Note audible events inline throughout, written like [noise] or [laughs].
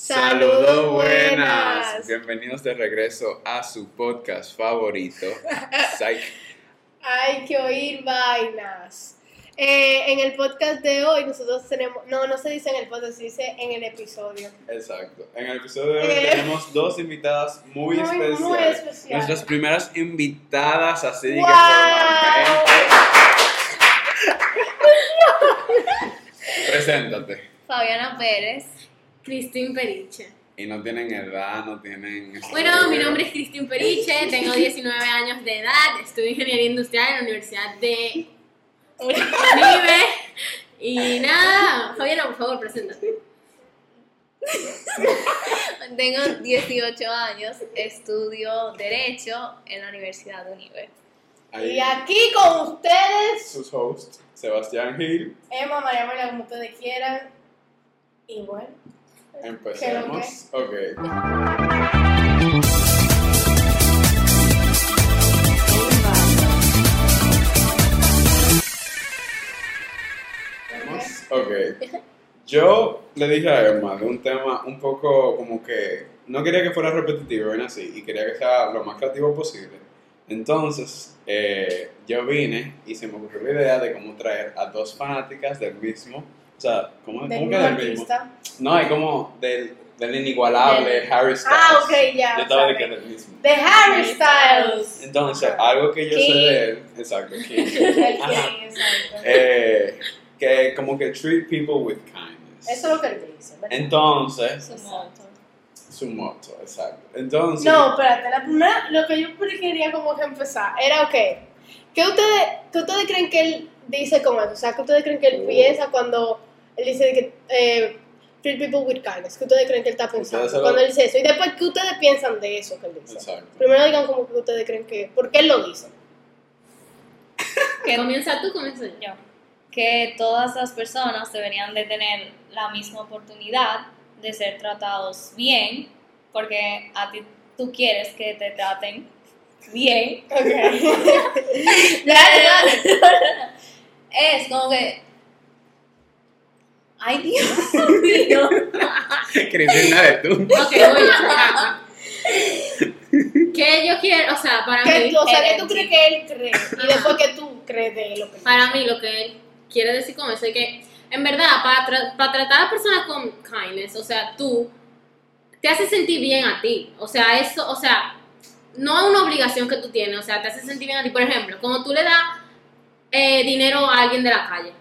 Saludos buenas. Bienvenidos de regreso a su podcast favorito, [laughs] Psych. Hay que oír vainas. Eh, en el podcast de hoy nosotros tenemos, no, no se dice en el podcast, se dice en el episodio. Exacto. En el episodio de hoy Eh. tenemos dos invitadas muy, Muy, especiales. muy especiales. Nuestras primeras invitadas, así de que ¡Wow! formalmente. [laughs] Preséntate. Fabiana Pérez, Cristín Periche. Y no tienen edad, no tienen... Bueno, estudio. mi nombre es Cristín Periche, tengo 19 años de edad, estudio ingeniería industrial en la Universidad de Unive. Y nada, Fabiana, por favor, preséntate. Tengo 18 años, estudio Derecho en la Universidad de Unive. Ahí Y aquí con ustedes, sus hosts, Sebastián Gil. Emma, María María, como ustedes quieran. Y bueno, Empecemos. Ok. Ok. Yo le dije a Emma de un tema un poco como que no quería que fuera repetitivo, ven así, y quería que sea lo más creativo posible. Entonces, eh, yo vine y se me ocurrió la idea de cómo traer a dos fanáticas del mismo, o sea, ¿cómo, del cómo que del mismo? No, hay como del, del inigualable Harry Styles. Ah, ok, ya. Yo estaba de que del mismo. De Harry Styles. Entonces, algo que yo sé King. de él, exacto, King, [laughs] El. King, exacto. eh, que como que treat people with kindness. Eso es lo que él dice. ¿verdad? Entonces, Su moto. su motto, exacto. Entonces, No, espérate, la primera, lo que yo quería como que empezar era, ok, ¿qué ustedes, ¿qué ustedes creen que él dice con eso? O sea, ¿qué ustedes creen que él Oh. piensa cuando él dice que eh, treat people with kindness? ¿Qué ustedes creen que él está pensando lo- cuando él dice eso? Y después, ¿qué ustedes piensan de eso que él dice? exacto. Primero digan como que ustedes creen que, ¿por qué él lo dice? Que, Comienza tú, comienzo yo. que todas las personas deberían de tener la misma oportunidad de ser tratados bien, porque a ti tú quieres que te traten bien. [laughs] [laughs] es como que... Ay, Dios mío. [laughs] Cristina de tú. Ok, voy yo. ¿Qué yo quiero? O sea, para Que mí, o sea, que tú crees que él cree y después que tú crees de lo que para mí lo que él quiere decir con eso es que, en verdad, para, tra- para tratar a las personas con kindness, o sea, tú te hace sentir bien a ti. O sea, eso, o sea, no es una obligación que tú tienes, o sea, te hace sentir bien a ti. Por ejemplo, cuando tú le das eh, dinero a alguien de la calle,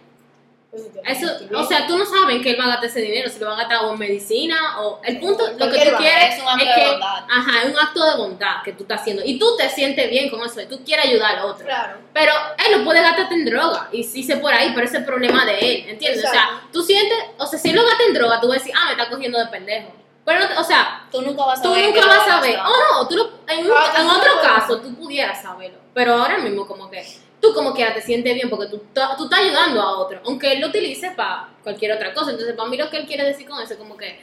eso, o sea, tú no sabes qué él va a gastar ese dinero, si lo va a gastar o en medicina o el punto, lo que tú quieres es un acto es de que, bondad. ajá, es un acto de bondad que tú estás haciendo y tú te sientes bien con eso y tú quieres ayudar al otro. Claro. Pero él no puede gastarte en droga y si se por ahí, pero ese es el problema de él, ¿entiendes? O sea, Exacto. tú sientes, o sea, si él lo gasta en droga, tú vas a decir, ah, me está cogiendo de pendejo. Pero, o sea, Tú nunca vas a tú ver nunca que vas lo a hagas. Oh, no, tú lo- en, un- Ah, en tú otro caso tú pudieras saberlo. Pero ahora mismo como que tú como que te sientes bien porque tú, tú estás ayudando a otro. Aunque él lo utilice para cualquier otra cosa. Entonces, para mí lo que él quiere decir con eso es como que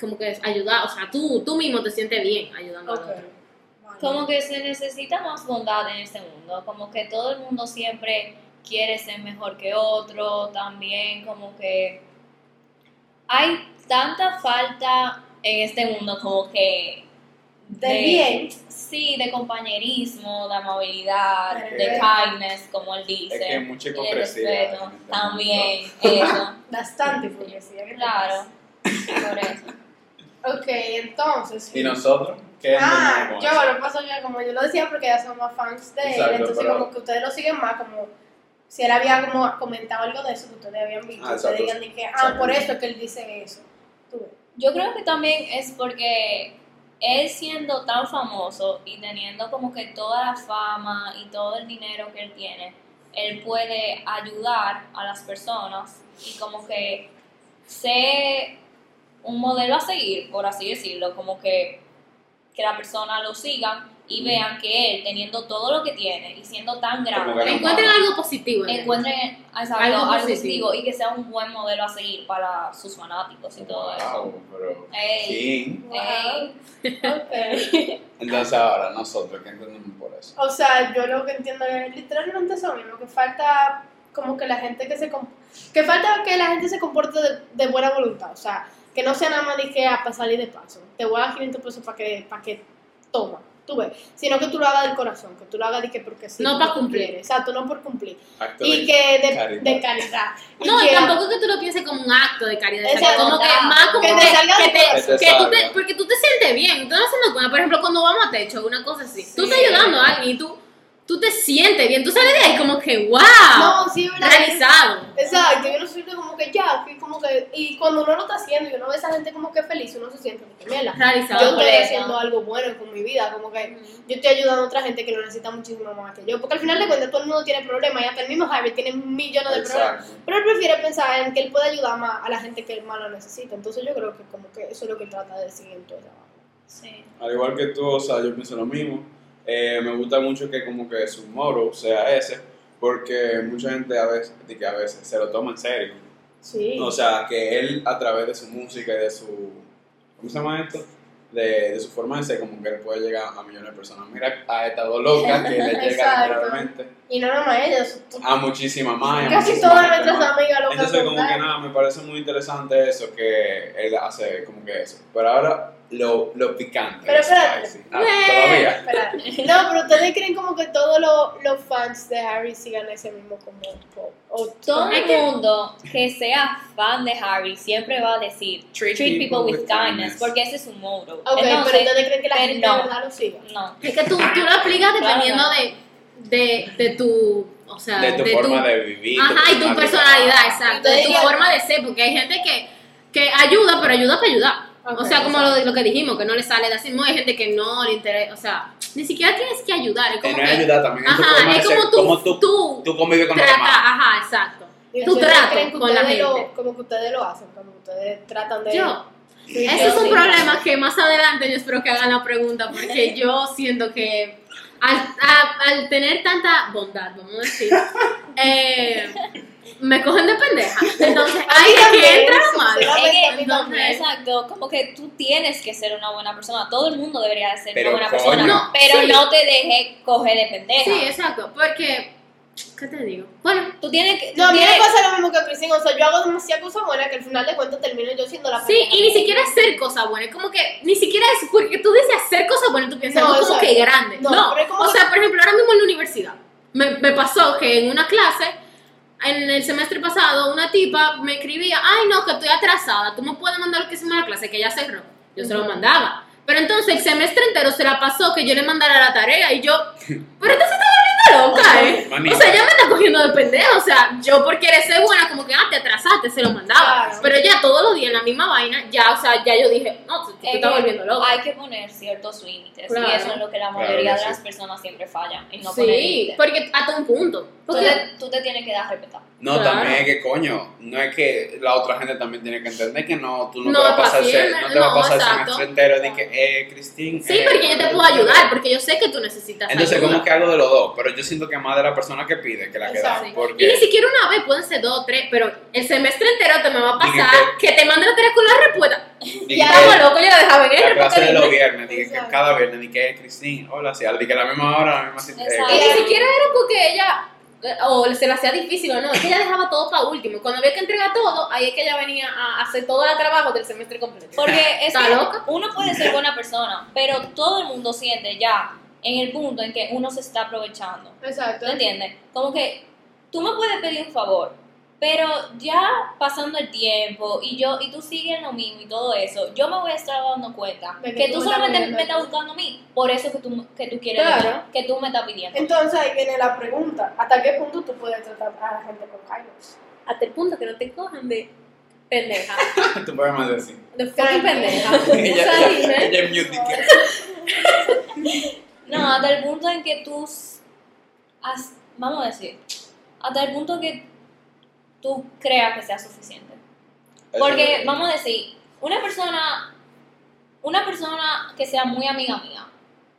como que es ayudar, o sea, tú, tú mismo te sientes bien ayudando al otro. Como que se necesita más bondad en este mundo, como que todo el mundo siempre quiere ser mejor que otro, también como que hay tanta falta en este mundo como que Del bien. Sí, de compañerismo, de amabilidad, Pero de es- kindness, como él dice. Es que hay mucha de hipocresía. respeto, también, [laughs] eso, Bastante hipocresía. ¿qué te claro, por eso. Ok, entonces. ¿Y nosotros? ¿Qué Ah, yo eso? lo paso ya como yo lo decía porque ya son más fans de él, entonces pero- como que ustedes lo siguen más como si él había como comentado algo de eso que ustedes habían visto, Ah, ustedes digan de que, ah, por eso es que él dice eso. Tú. Yo creo que también es porque él siendo tan famoso y teniendo como que toda la fama y todo el dinero que él tiene, él puede ayudar a las personas y como que ser un modelo a seguir, por así decirlo, como que, que la persona lo siga y vean que él, teniendo todo lo que tiene y siendo tan grande, Encuentren algo positivo. en él. encuentren exacto, Algo algo, positivo. positivo y que sea un buen modelo a seguir para sus fanáticos y todo eso. Wow, pero... Ey. Wow. [laughs] Ok. Entonces ahora, nosotros, ¿qué entendemos por eso? O sea, yo lo que entiendo es literalmente eso mismo, que falta como que la gente que se... Que falta que la gente se comporte de, de buena voluntad, o sea, que no sea nada más de que a para salir de paso. Te voy a dar 500 pesos para que, para que toma, tú ves. Sino que tú lo hagas del corazón, que tú lo hagas de que porque sí. No porque pa' tú cumplir. quieres. Exacto, no por cumplir. Acto Y de que de caridad. de caridad. No, y que- tampoco que tú lo pienses como un acto de caridad, o sea, como que más como Que que, que te- tú te- porque tú te sientes bien, tú no haciendo cuenta, por ejemplo, cuando vamos a techo, una cosa así, tú Sí. estás ayudando a alguien y tú, tú te sientes bien, tú sales de ahí como que, wow, No, sí, verdad. realizado. Exacto, y uno se siente como que ya, que como que, y cuando uno lo está haciendo y uno ve a esa gente como que feliz, uno se siente como que mierda. Realizado. Yo estoy haciendo algo bueno con mi vida, como que yo estoy ayudando a otra gente que lo necesita muchísimo más que yo, porque al final de cuentas todo el mundo tiene problemas y hasta el mismo Harvey tiene millones de problemas, pero él prefiere pensar en que él puede ayudar más a la gente que él más lo necesita, entonces yo creo que como que eso es lo que él trata de decir en todo el trabajo. Sí. Al igual que tú, o sea, yo pienso lo mismo. Eh, me gusta mucho que como que su moro sea ese, porque mucha gente a veces, que a veces se lo toma en serio. Sí. O sea, que él a través de su música y de su, ¿cómo se llama esto? De, de su forma de ser, como que él puede llegar a millones de personas. Mira a estas dos locas que le [laughs] llega literalmente y no nada más ellos, a muchísimas más. a casi todas nuestras amigas locas Entonces, como que nada, me parece muy interesante eso que él hace, como que eso. Pero ahora, lo, lo picante. Pero espérate. sí. Ah, todavía. Espera. No, pero ustedes creen como que todos los, los fans de Harry sigan ese mismo como pop. O Todo el mundo que sea fan de Harry siempre va a decir treat, people, with kindness, porque ese es su motto. Ok, pero Entonces, ustedes creen que la pero gente no. de verdad lo siga. no. Es que tú, tú lo aplicas dependiendo Claro. de, de, de tu, o sea, De tu forma de vivir. tu Ajá, y tu personalidad, exacto, de tu forma de ser, porque hay gente que, que ayuda, pero ayuda para ayudar. Ok, o sea, como lo, lo que dijimos, que no le sale de así, no hay gente que no le interesa, o sea, ni siquiera tienes que ayudar, es Que como no que, ayudar también, ajá, es ser, como tú, cómo tú, tú, tú convives con los tratas, demás. ajá, exacto. Y creen que con la ustedes lo- gente. como que ustedes lo hacen, como ustedes tratan de... Yo, Sí, ese yo es un sí. problema que más adelante yo espero que hagan la pregunta, porque [laughs] yo siento que al, a- al tener tanta bondad, vamos a decir, [laughs] eh, me cogen de pendeja. [laughs] Entonces, ahí es también, que entra lo malo. Exacto, como que tú tienes que ser una buena persona. Todo el mundo debería de ser Pero, una buena coño. persona. No, pero sí. no te dejes coger de pendeja. Sí, exacto, porque, ¿qué te digo? Bueno, Tú tienes que. No, a mí me pasa lo mismo que a Cristina, o sea, yo hago demasiadas cosas buenas que al final de cuentas termino yo siendo la sí, y ni siquiera hacer cosas buenas, como que ni siquiera es porque tú dices hacer cosas buenas, tú piensas No, algo como que grande. No, No, pero es como o que- sea, por ejemplo, ahora mismo en la universidad, me, me pasó que en una clase, en el semestre pasado, una tipa me escribía, ay no, que estoy atrasada, tú me puedes mandar lo que hicimos en la clase, que ya cerró. Yo se lo mandaba. Pero entonces el semestre entero se la pasó que yo le mandara la tarea y yo, [laughs] pero entonces volviendo loca, ¿eh? Manita. O sea, ella me está cogiendo de pendejo. O sea, yo por querer ser buena, como que, ah, te atrasaste, se lo mandaba. Claro. Pero ya todos los días en la misma vaina, ya, o sea, ya yo dije, no, tú te estás volviendo loca. Hay que poner ciertos límites. Claro. Y eso es lo que la mayoría de sí. las personas siempre fallan. En no sí, porque hasta un punto. Tú Porque, te, tú te tienes que dar respetar. No, Claro. también es que coño, no es que la otra gente también tiene que entender que no, tú no, No te vas a pasar, no te vas a no, pasar el semestre entero de que, eh, Cristín. sí, eh, porque yo te puedo ayudar, porque yo sé que tú necesitas Entonces, ayuda. como que algo de los dos, pero yo siento que más de la persona que pide que la que da. Exacto. Y ni Porque siquiera una vez, pueden ser dos o tres, pero el semestre entero te me va a Dije pasar que te mande la tarea con la respuesta. que Estamos locos, yo la dejaba en la él. clase de porque- los viernes, dije que cada viernes, di que Cristín, hola, sí, di que a la misma hora, a la misma. Y eh, ni siquiera era porque ella eh, o se le hacía difícil o no, es que ella dejaba todo para último. Y Cuando había que entregar todo, ahí es que ella venía a hacer todo el trabajo del semestre completo. Porque [laughs] es ¿Está que loca? uno puede ser buena persona, pero todo el mundo siente ya en el punto en que uno se está aprovechando. Exacto. ¿Tú entiendes? Como que tú me puedes pedir un favor, pero ya pasando el tiempo y yo y tú sigues lo mismo y todo eso, yo me voy a estar dando cuenta De que que, tú solamente me estás buscando a mí, por eso que tú, que tú quieres Claro. que tú me estás pidiendo. Entonces ahí viene la pregunta, ¿hasta qué punto tú puedes tratar a la gente con kindness? Hasta el punto que no te cojan de pendeja. [laughs] Tú puedes más decir. De fucking pendeja. [laughs] ella, ella, es que- [laughs] No, hasta el punto en que tú, has- vamos a decir, hasta el punto que tú creas que sea suficiente. Porque, vamos a decir, una persona, una persona que sea muy amiga mía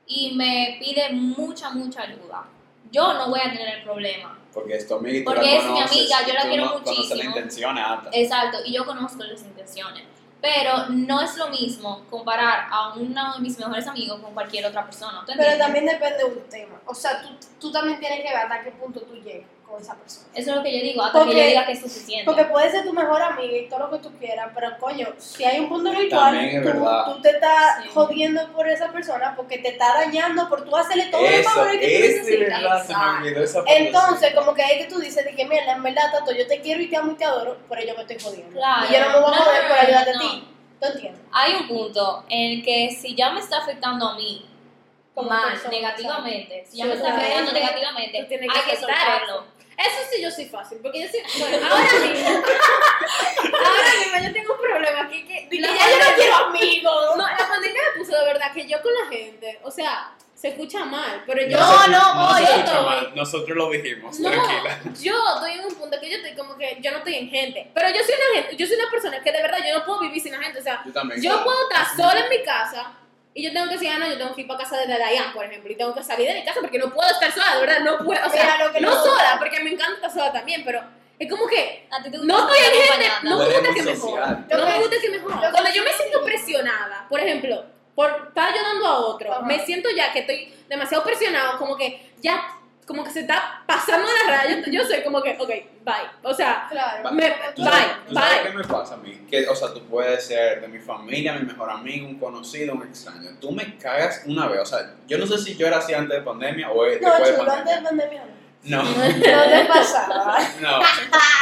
y me pide mucha, mucha ayuda, yo no voy a tener el problema. Porque es tu amiga y tú Porque la es mi amiga, yo la quiero no conoces muchísimo. la intención hasta. Exacto, y yo conozco las intenciones. Pero no es lo mismo comparar a uno de mis mejores amigos con cualquier otra persona. ¿tú Pero también depende de un tema. O sea, tú, tú también tienes que ver hasta qué punto tú llegas con esa persona. Eso es lo que yo digo, hasta Porque- que yo diga que es suficiente. Porque puede ser tu mejor amiga y todo lo que tú quieras, pero coño, si hay un punto en el cual También tú, te estás Sí. jodiendo por esa persona porque te está dañando por tú hacerle todo el favor que tú necesitas. esa. Entonces, como que es que tú dices de que, mira, en verdad, Tato, yo te quiero y te amo y te adoro, pero yo me estoy jodiendo. Claro. Y yo no me voy a joder no, por no, ayudarte a ti. ¿Tú entiendes? Hay un punto en el que si ya me está afectando a mí Como mal, negativamente, si ya Sí, me está afectando negativamente, hay que soltarlo. Eso sí yo soy fácil, porque yo soy, [laughs] bueno, ahora mismo, ahora mismo yo tengo un problema aquí que, ya yo no quiero amigos. no, la pandemia me puso de verdad que yo con la gente, o sea, se escucha mal, pero yo, No, no, no se oye, escucha no. mal. Nosotros lo dijimos, no, tranquila. yo estoy en un punto que yo estoy como que yo no estoy en gente, pero yo soy una gente, yo soy una persona que de verdad yo no puedo vivir sin la gente, o sea, Yo también. yo claro. puedo estar sola en mi casa y yo tengo que decir, ah, no, yo tengo que ir para casa de Dayan, por ejemplo, y tengo que salir de mi casa porque no puedo estar sola, de verdad, no puedo, o sea, Mira, no no- sola, porque me encanta estar sola también, pero es como que A ti te gusta no estoy en gente, no me gusta que me Lo no me gusta que me que- Cuando yo me siento presionada, por ejemplo, por estar ayudando a otro, Ajá. me siento ya que estoy demasiado presionado, como que ya, como que se está pasando la raya, yo, soy como que, ok, bye, o sea, Claro. Me- ¿Tú Bye, sabes, tú sabes bye. qué me pasa a mí? Que, o sea, tú puedes ser de mi familia, mi mejor amigo, un conocido, un extraño. Tú me cagas una vez. O sea, yo no sé si yo era así antes de pandemia o es No, después de chulo, antes de pandemia. pandemia. No, No te pasaba. [laughs] no.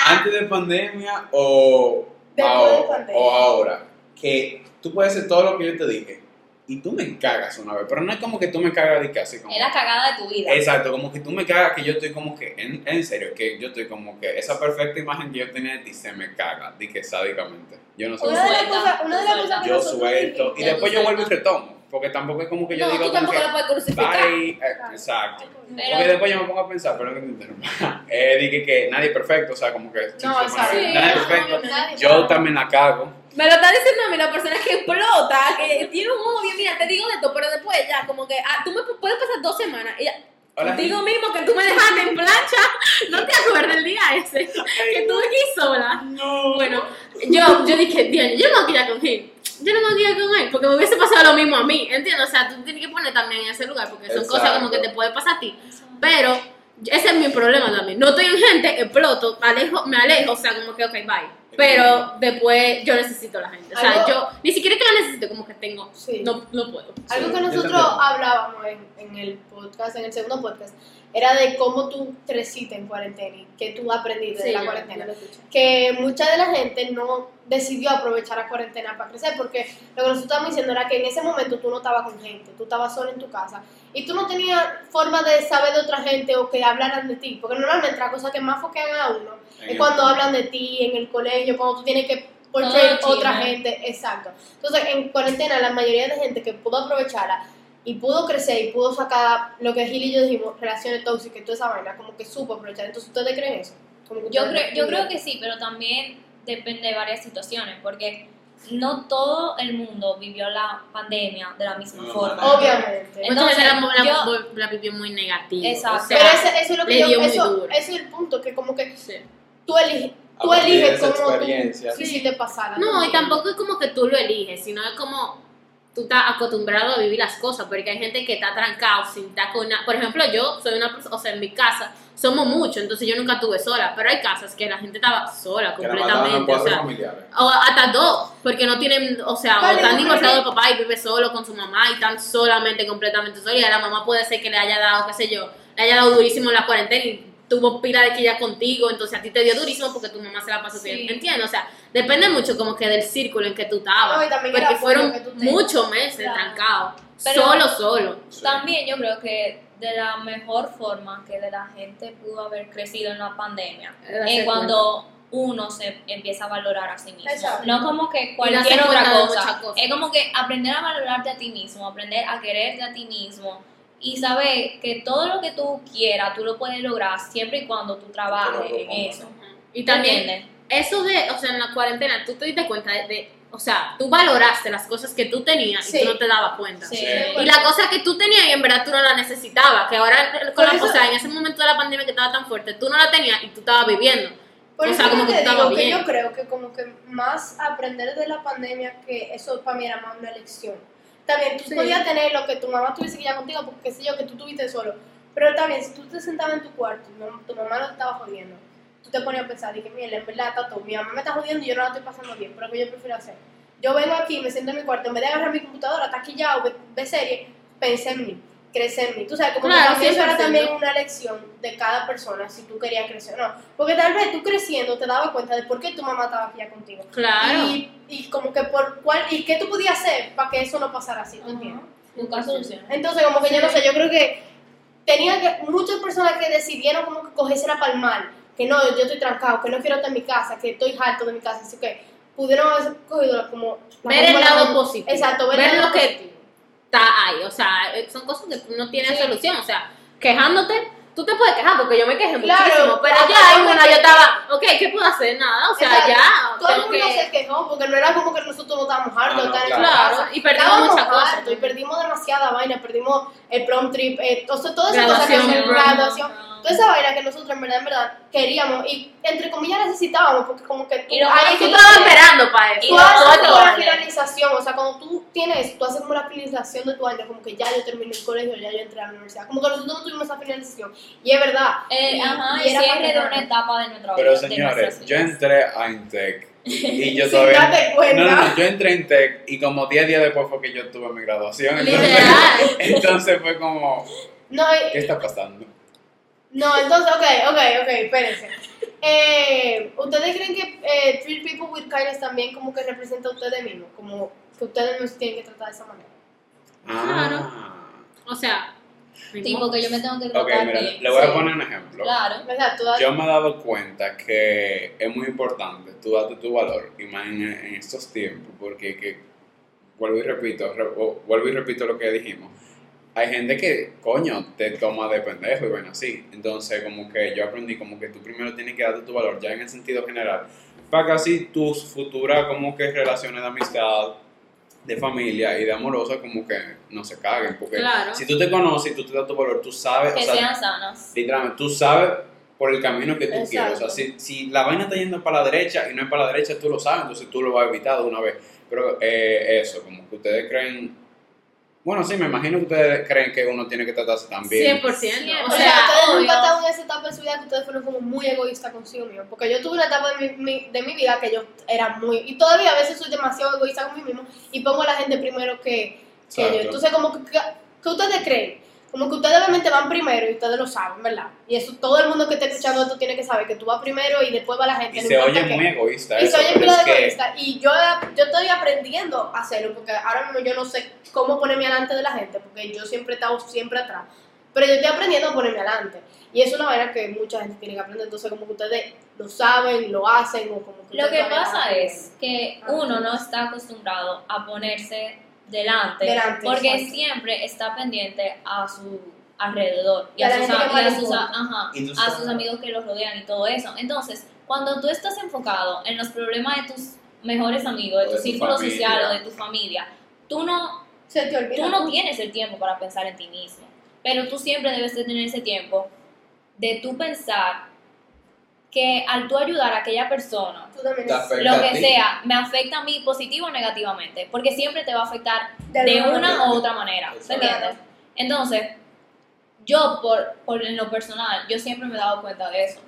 Antes de pandemia o, Después de o- pandemia. o ahora. Que tú puedes hacer todo lo que yo te dije y tú me cagas una vez. Pero no es como que tú me cagas de que así como... Es la cagada de tu vida. Exacto, como que tú me cagas que yo estoy como que, en, en serio, que yo estoy como que esa perfecta imagen que yo tenía de ti se me caga, di que sádicamente. Yo no sé. Una de las suelta, cosas, una de las tú cosas que Yo suelto y después yo vuelvo y retomo, porque tampoco es como que yo no, digo tú tampoco que, la puedes crucificar. bye, eh, exacto. Pero- Porque después yo me pongo a pensar, pero que te interrumpa. [laughs] Eh, dije que nadie es perfecto, o sea, como que No, ser exacto. nadie- Sí, nadie es perfecto. Yo también la cago. Me lo está diciendo a mí la persona que explota, que tiene un odio, mira, te digo de esto, pero después ya, como que, ah, tú me pu- puedes pasar dos semanas, y ya, Hola, digo mismo que tú me dejaste en plancha, no te acuerdas del día ese, que estuve aquí sola. No. Bueno, yo, yo dije, Dios, yo no me voy a quedar con él, yo no me voy a quedar con él, porque me hubiese pasado lo mismo a mí, ¿entiendes? O sea, tú tienes que poner también en ese lugar, porque son cosas como que te puede pasar a ti, pero ese es mi problema también, no estoy en gente, exploto, alejo, me alejo, o sea, como que, ok, bye. Pero después yo necesito a la gente. O sea, Algo- yo ni siquiera que la necesito, como que tengo. Sí. No, no puedo. Algo Sí, que nosotros hablábamos en, en el podcast, en el segundo podcast, era de cómo tú creciste en cuarentena y que tú aprendiste de la cuarentena. Que mucha de la gente no decidió aprovechar la cuarentena para crecer porque lo que nosotros estábamos diciendo era que en ese momento tú no estabas con gente, tú estabas solo en tu casa y tú no tenías forma de saber de otra gente o que hablaran de ti, porque normalmente la cosa que más foquean a uno En es cuando hablan de ti en el colegio, cuando tú tienes que chisme. otra gente, exacto. Entonces, en cuarentena, la mayoría de gente que pudo aprovecharla y pudo crecer y pudo sacar lo que Gil y yo dijimos, relaciones tóxicas y toda esa vaina, como que supo aprovechar. Entonces, ¿ustedes creen eso? Yo creo, yo creo que sí, pero también depende de varias situaciones, porque no todo el mundo vivió la pandemia de la misma No, forma. Obviamente. Entonces, gente la, la- yo- la vivió muy negativa. Exacto. O sea, Pero ese- eso es lo que yo, eso, eso es el punto, que como que sí. tú eliges, tú eliges cómo tú experiencia. quisiste pasarla. No, y ¿tú tampoco es como que tú lo eliges, sino es como tú estás acostumbrado a vivir las cosas, porque hay gente que está trancado sin estar con nada. Por ejemplo, yo soy una persona, o sea, en mi casa somos muchos, entonces yo nunca estuve sola, pero hay casas que la gente estaba sola completamente, o sea, familiares. o hasta dos, porque no tienen, o sea, o ¿Cuál es están divorciados de papá y vive solo con su mamá y están solamente, completamente solos, y a la mamá puede ser que le haya dado, qué sé yo, le haya dado durísimo en la cuarentena y tuvo pila de que ya contigo, entonces a ti te dio durísimo porque tu mamá se la pasó Sí. bien, ¿entiendes? O sea, depende mucho como que del círculo en que tú estabas, No, y también el porque fueron muchos meses Claro. trancados, solo, solo. También yo creo que de la mejor forma que de la gente pudo haber crecido en la pandemia es cuando uno se empieza a valorar a sí mismo. Exacto. No como que cualquier otra cosa. cosas. Es como que aprender a valorarte a ti mismo, aprender a quererte a ti mismo y saber que todo lo que tú quieras tú lo puedes lograr siempre y cuando tú trabajes en eso. Y ¿Te también eso de, o sea, en la cuarentena, tú te diste cuenta de, de- o sea, tú valoraste las cosas que tú tenías y tú no te dabas cuenta. Sí. Sí. Y la cosa que tú tenías y en verdad tú no la necesitabas, que ahora con Por la, eso- o sea, en ese momento de la pandemia que estaba tan fuerte, tú no la tenías y tú estabas viviendo. Por O eso sea, como que te estaba digo que bien. yo creo que como que más aprender de la pandemia que eso para mí era más una lección. También tú Sí. podías tener lo que tu mamá tuviese que ir contigo porque qué sé yo que tú tuviste solo. Pero bien, si tú te sentabas en tu cuarto y tu mamá no te estaba jodiendo, tú te ponías a pensar, y que mira, en verdad todo, mi mamá me está jodiendo y yo no la estoy pasando bien, pero ¿qué yo prefiero hacer? Yo vengo aquí, me siento en mi cuarto, en vez de agarrar mi computadora, está aquí ya o ve, ve serie, pensé en mí, crecer en mí. Tú sabes, como Claro, que también eso era 100%. también una lección de cada persona, si tú querías crecer o no. Porque tal vez tú creciendo te dabas cuenta de por qué tu mamá estaba aquí ya contigo. Claro. Y, y como que por cuál, y qué tú podías hacer para que eso no pasara así, ¿tú entiendes? Buscar soluciones. Entonces, como que yo no sé, yo creo que tenía que, muchas personas que decidieron como que cogerse la palmal, que no, yo estoy trancado, que no quiero estar en mi casa, que estoy harto de mi casa, así que pudieron haber cogido como... la ver el lado positivo. Exacto, ver, ver el lado lo que. Está ahí. O sea, eh, son cosas que tú no tienes Sí. solución. O sea, quejándote, tú te puedes quejar porque yo me quejé Claro, muchísimo. Pero ya una yo estaba, ok, ¿qué puedo hacer? Nada. O sea, Exacto. ya. Todo el mundo que- se quejó porque no era como que nosotros no estábamos hartos de Ah, no, estar en claro. y perdimos Estábamos muchas cosas. y perdimos demasiada vaina, perdimos el prom trip, eh, o sea, todas esas cosas que Graduación, graduación, toda esa vaina que nosotros en verdad, en verdad queríamos y entre comillas necesitábamos porque como que tú, Y ahí tú estaba esperando para eso. Tú haces como la finalización, o sea, cuando tú tienes, tú haces como la finalización de tu año, como que ya yo terminé el colegio, ya yo entré a la universidad, como que nosotros no tuvimos esa finalización, y es verdad. Eh, Y- ajá, y era cierre de para una etapa de nuestra Pero vida. de señores, yo entré a Intec [laughs] y yo todavía... No, no, no, yo entré a Intec y como 10 días después fue que yo tuve mi graduación. Entonces, [laughs] entonces fue como, No, y- ¿qué está pasando? No, entonces, ok, ok, ok, espérense. Eh, ¿Ustedes creen que eh, Treat People with Kindness también como que representa a ustedes mismos? Como que ustedes no se tienen que tratar de esa manera. Ah. O sea, Tipo que yo me tengo que Ok, tratar mira, bien. le voy Sí. a poner un ejemplo. Claro. ¿Verdad? Tú das- Yo me he dado cuenta que es muy importante tú darte tu valor, y más en, en estos tiempos, porque que, vuelvo y repito, re- o- vuelvo y repito lo que dijimos. Hay gente que, coño, te toma de pendejo y bueno, así. Entonces, como que yo aprendí como que tú primero tienes que darte tu valor, ya en el sentido general, para que así tus futuras como que relaciones de amistad, de familia y de amorosa como que no se caguen. Porque Claro. si tú te conoces y tú te das tu valor, tú sabes, Que o sea, sean sanas. literalmente, tú sabes por el camino que tú Exacto. quieres. O sea, si, si la vaina está yendo para la derecha y no es para la derecha, tú lo sabes, entonces tú lo vas a evitar de una vez. Pero eh, eso, como que ustedes creen. Bueno, sí, me imagino que ustedes creen que uno tiene que tratarse también. 100%. O O sea, sea, ustedes nunca estaban en esa etapa de su vida que ustedes fueron como muy egoístas consigo mismo. Porque yo tuve una etapa de mi, mi- de mi vida que yo era muy. Y todavía a veces soy demasiado egoísta con mí mismo y pongo a la gente primero que, que yo. Entonces, como que, que, que ustedes creen. Como que ustedes obviamente van primero y ustedes lo saben, ¿verdad? Y eso todo el mundo que esté escuchando esto tiene que saber que tú vas primero y después va la gente. Y no se oye qué. muy egoísta Y eso. pero pila es de que- egoísta. Y yo, yo estoy aprendiendo a hacerlo porque ahora mismo yo no sé cómo ponerme delante de la gente porque yo siempre he estado siempre atrás. Pero yo estoy aprendiendo a ponerme adelante. Y es una manera que mucha gente tiene que aprender. Entonces, como que ustedes lo saben, lo hacen o como que Lo que pasa es que uno no está acostumbrado a ponerse delante, Delante, porque exacto. siempre está pendiente a su alrededor y a sus, a- y a ajá, a amigos que los rodean y todo eso. Entonces, cuando tú estás enfocado en los problemas de tus mejores amigos, de O tu de tu círculo familia. social o de tu familia, tú no Se te olvida. tú no tienes el tiempo para pensar en ti mismo, pero tú siempre debes de tener ese tiempo de tú pensar que al tú ayudar a aquella persona, Tú lo que sea, me afecta a mí positivo o negativamente, porque siempre te va a afectar De de una manera. u otra manera, ¿me entiendes? Entonces, yo por, por en lo personal, yo siempre me he dado cuenta de eso.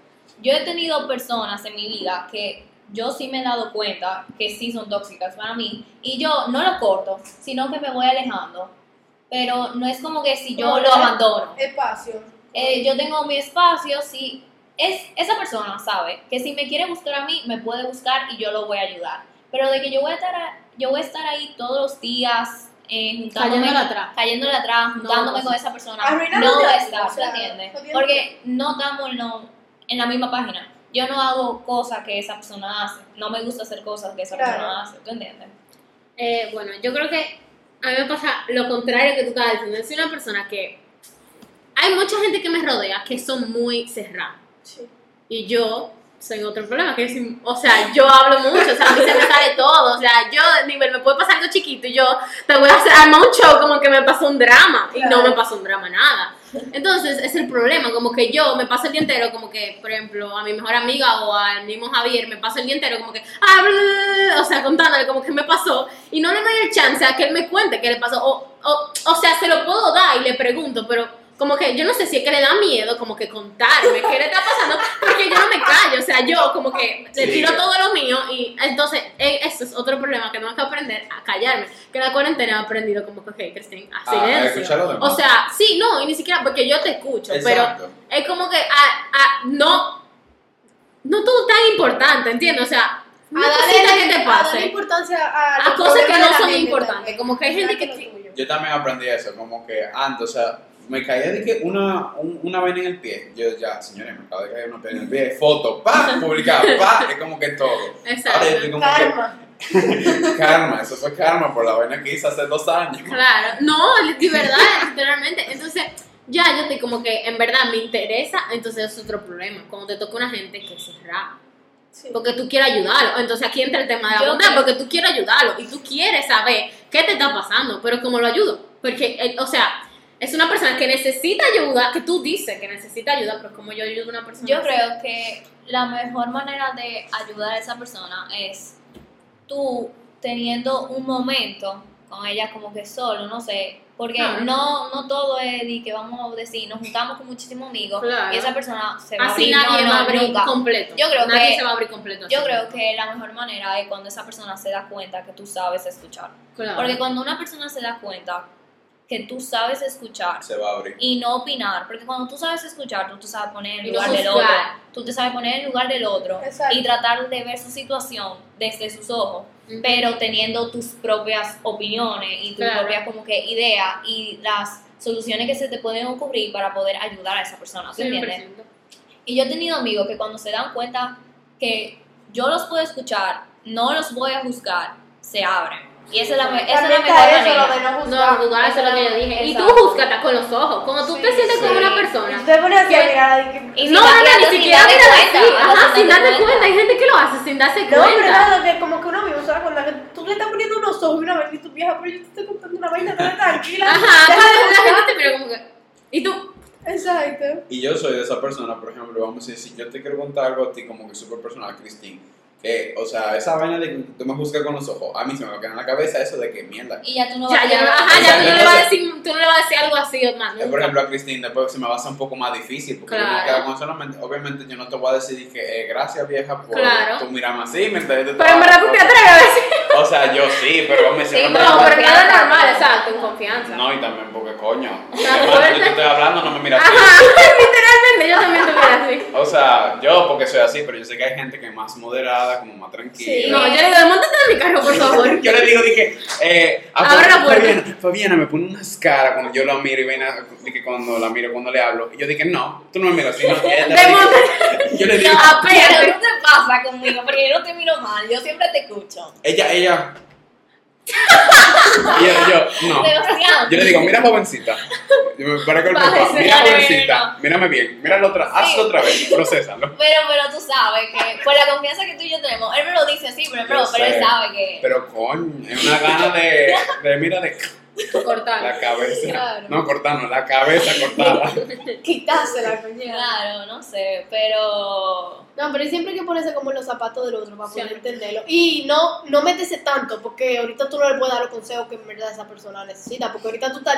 Yo he tenido personas en mi vida que yo sí me he dado cuenta que sí son tóxicas para mí y yo no lo corto, sino que me voy alejando. Pero no es como que si yo Como lo abandono. Espacio. Eh, yo tengo mi espacio, si es, esa persona sabe que si me quiere buscar a mí, me puede buscar y yo lo voy a ayudar. Pero de que yo voy a estar, a- yo voy a estar ahí todos los días, eh, juntándome, Cayéndole atrás. cayéndole atrás, juntándome No, con esa persona, Arruinando no voy a estar, ¿se entiende? Porque no estamos en, la misma página. Yo no hago cosas que esa persona hace. No me gusta hacer cosas que esa Claro. persona hace, ¿tú entiendes? Eh, bueno, yo creo que a mí me pasa lo contrario que tú estabas diciendo. Soy una persona que. Hay mucha gente que me rodea que son muy cerrados. Sí. Y yo soy otro problema, que es, o sea, yo hablo mucho, o sea, a mí se me sale todo, o sea, yo, nivel, me puede pasar algo chiquito y yo te voy a hacer, armar un show como que me pasó un drama, y no me pasó un drama nada. Entonces, es el problema, como que yo me paso el día entero, como que, por ejemplo, a mi mejor amiga o al mismo Javier, me paso el día entero como que, ah, o sea, contándole como que me pasó, y no le doy el chance a que él me cuente qué le pasó, o, o, o sea, se lo puedo dar y le pregunto, pero como que yo no sé si es que le da miedo como que contarme qué le está pasando, porque yo no me callo, o sea, yo como que le tiro todo lo mío y entonces eh, eso es otro problema que tengo que aprender a callarme, que la cuarentena he aprendido como que, ok, Cristina, a A- a silencio. a demás. o sea, sí, no, y ni siquiera porque yo te escucho, pero es como que ah, ah, no, no todo tan importante, ¿entiendes? O sea, A darle, que te a importancia a, a cosas que no son gente importantes, también. como que hay gente que. Yo también aprendí eso, como que antes, o sea, me caía de que una, un- una vaina en el pie. Yo ya, señores, me acabo de caer una vaina en el pie. Foto, pa, publicada, pa, es como que todo. Exacto. Como Karma. que, [laughs] karma, eso fue karma por la vaina que hice hace dos años. Claro, no, de verdad, literalmente. Entonces, ya yo estoy como que en verdad me interesa, entonces es otro problema. Cuando te toca una gente que es Sí. porque tú quieres ayudarlo. Entonces aquí entra el tema de la Yo bondad, creo- porque tú quieres ayudarlo y tú quieres saber qué te está pasando, pero ¿cómo lo ayudo? Porque, eh, o sea, es una persona que necesita ayuda, que tú dices que necesita ayuda, pero como yo ayudo a una persona. Yo así? creo que la mejor manera de ayudar a esa persona es tú teniendo un momento con ella como que solo, no sé, porque Claro. no, no todo es de que vamos a decir, nos juntamos con muchísimos amigos Claro. y esa persona se va a Así abrir, nadie no, va a abrir nunca. completo. Yo creo nadie que- se va a abrir completo. Yo así. creo que la mejor manera es cuando esa persona se da cuenta que tú sabes escuchar. Claro. Porque cuando una persona se da cuenta que tú sabes escuchar Se va a abrir. y no opinar, porque cuando tú sabes escuchar, tú te sabes poner en el no lugar del otro, tú te sabes poner en el lugar del otro Exacto. y tratar de ver su situación desde sus ojos, pero teniendo tus propias opiniones y tus Claro. propias como que ideas y las soluciones que se te pueden ocurrir para poder ayudar a esa persona, ¿tú entiendes? 100%. Y yo he tenido amigos que cuando se dan cuenta que yo los puedo escuchar, no los voy a juzgar, se abren. Y esa es la, esa es la mejor manera. lo de no No, juzgar. juzgar, eso es lo que yo dije. Y tú Exacto. juzgata con los ojos. Cuando tú Sí, te sientes sí. con una Y persona. tú te pones así a mirar y no, no, ni siquiera mirar cuenta, así. Ajá, sin darte cuenta. cuenta. Hay gente que lo hace sin darse No, pero cuenta. nada, que como que uno mismo se da cuenta que tú le estás poniendo unos ojos y una vez y tu vieja, pero yo te estoy contando una vaina tan tranquila. Ajá, la juzgar. gente te mira como que. Y tú. Exacto. Y yo soy de esa persona, por ejemplo, vamos a decir, si yo te quiero contar algo a ti como que súper personal, Cristín, que, o sea, esa vaina de que tú me juzgas con los ojos, a mí se me va a quedar en la cabeza eso de que mierda. Y ya tú no Ya, vas ya, a no- ajá, ya tú no le vas a decir, tú no le vas a decir algo así, hermano. Eh, por ejemplo, a Cristín después se me va a hacer un poco más difícil, porque yo me Claro. quedo con solamente, obviamente yo no te voy a decir que eh, gracias vieja por Claro. tú mirarme así, ¿me entiendes? Pero en verdad tú te atreves a decir. O sea, yo sí, pero a decir, Sí, pero- pero nada confianza. normal, exacto, en confianza. no, y también porque coño, cuando yo te estoy hablando no me miras así. Ajá, [laughs] literalmente, yo también te miro así. O sea, yo porque soy así, pero yo sé que hay gente que es más moderada, como más tranquila. Sí. No, yo le digo, montate en mi carro, por [laughs] favor. Yo le digo, dije, eh, a Abre la puerta. Fabiana, Fabiana me pone unas caras cuando yo la miro y ven a, dije, cuando la miro, cuando le hablo. Y yo dije, no, tú no me miras así. No, [laughs] yo le digo, No, Pero apéate. ¿Qué te pasa conmigo? Porque yo no te miro mal, yo siempre te escucho. ella, ella. Y yo, yo, no. Yo le digo, mira jovencita. Yo me parezco el papá. Mira jovencita. Mírame bien. Míralo otra. Hazlo otra vez. Procésalo. Pero, pero tú sabes que por la confianza que tú y yo tenemos, él me lo dice así, pero, pero, pero él sabe que. Pero coño, es una gana de, de mira, de Cortar. la cabeza. Claro. No, cortarnos, la cabeza cortada. [laughs] Quitársela. Claro, no sé, pero. No, pero siempre hay que ponerse como en los zapatos del otro para poder entenderlo. Y no, no meterse tanto, porque ahorita tú no le puedes dar los consejos que en verdad esa persona necesita. Porque ahorita tú estás.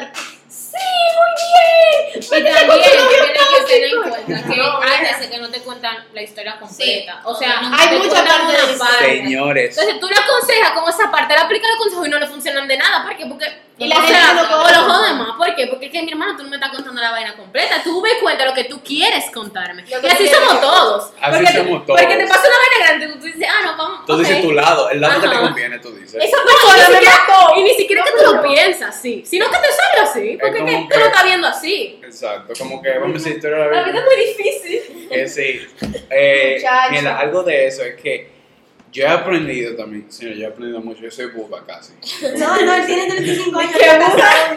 ¡Sí, muy bien! Y también tienes que tener en tóxico". cuenta que No, hay veces que no te cuentan la historia completa. Sí. O sea, Hay te mucha parte de. Señores. Entonces tú le aconsejas como esa parte, le aplicas los consejos y no le funcionan de nada. ¿Por qué? Porque. Y la o gente sea, no más. ¿Por qué? Porque es que mi hermano, tú no me estás contando la vaina completa. Tú me cuentas lo que tú quieres contarme. Y así somos todos. Así porque, somos todos. Porque te pasa una vaina grande tú dices, ah, no, vamos. Tú dices tu lado, el lado que te conviene, tú dices. Esa No, persona me siquiera, mató. y ni siquiera que tú lo piensas así, sino que te sale así, porque es que que- tú lo estás viendo así. Exacto, como que vamos a decir, tú la La vida es muy difícil. Eh, sí. Eh, mira, algo de eso es que yo he aprendido también, señor, yo he aprendido mucho, yo soy buba casi. [laughs] No, no, él tiene 35 años.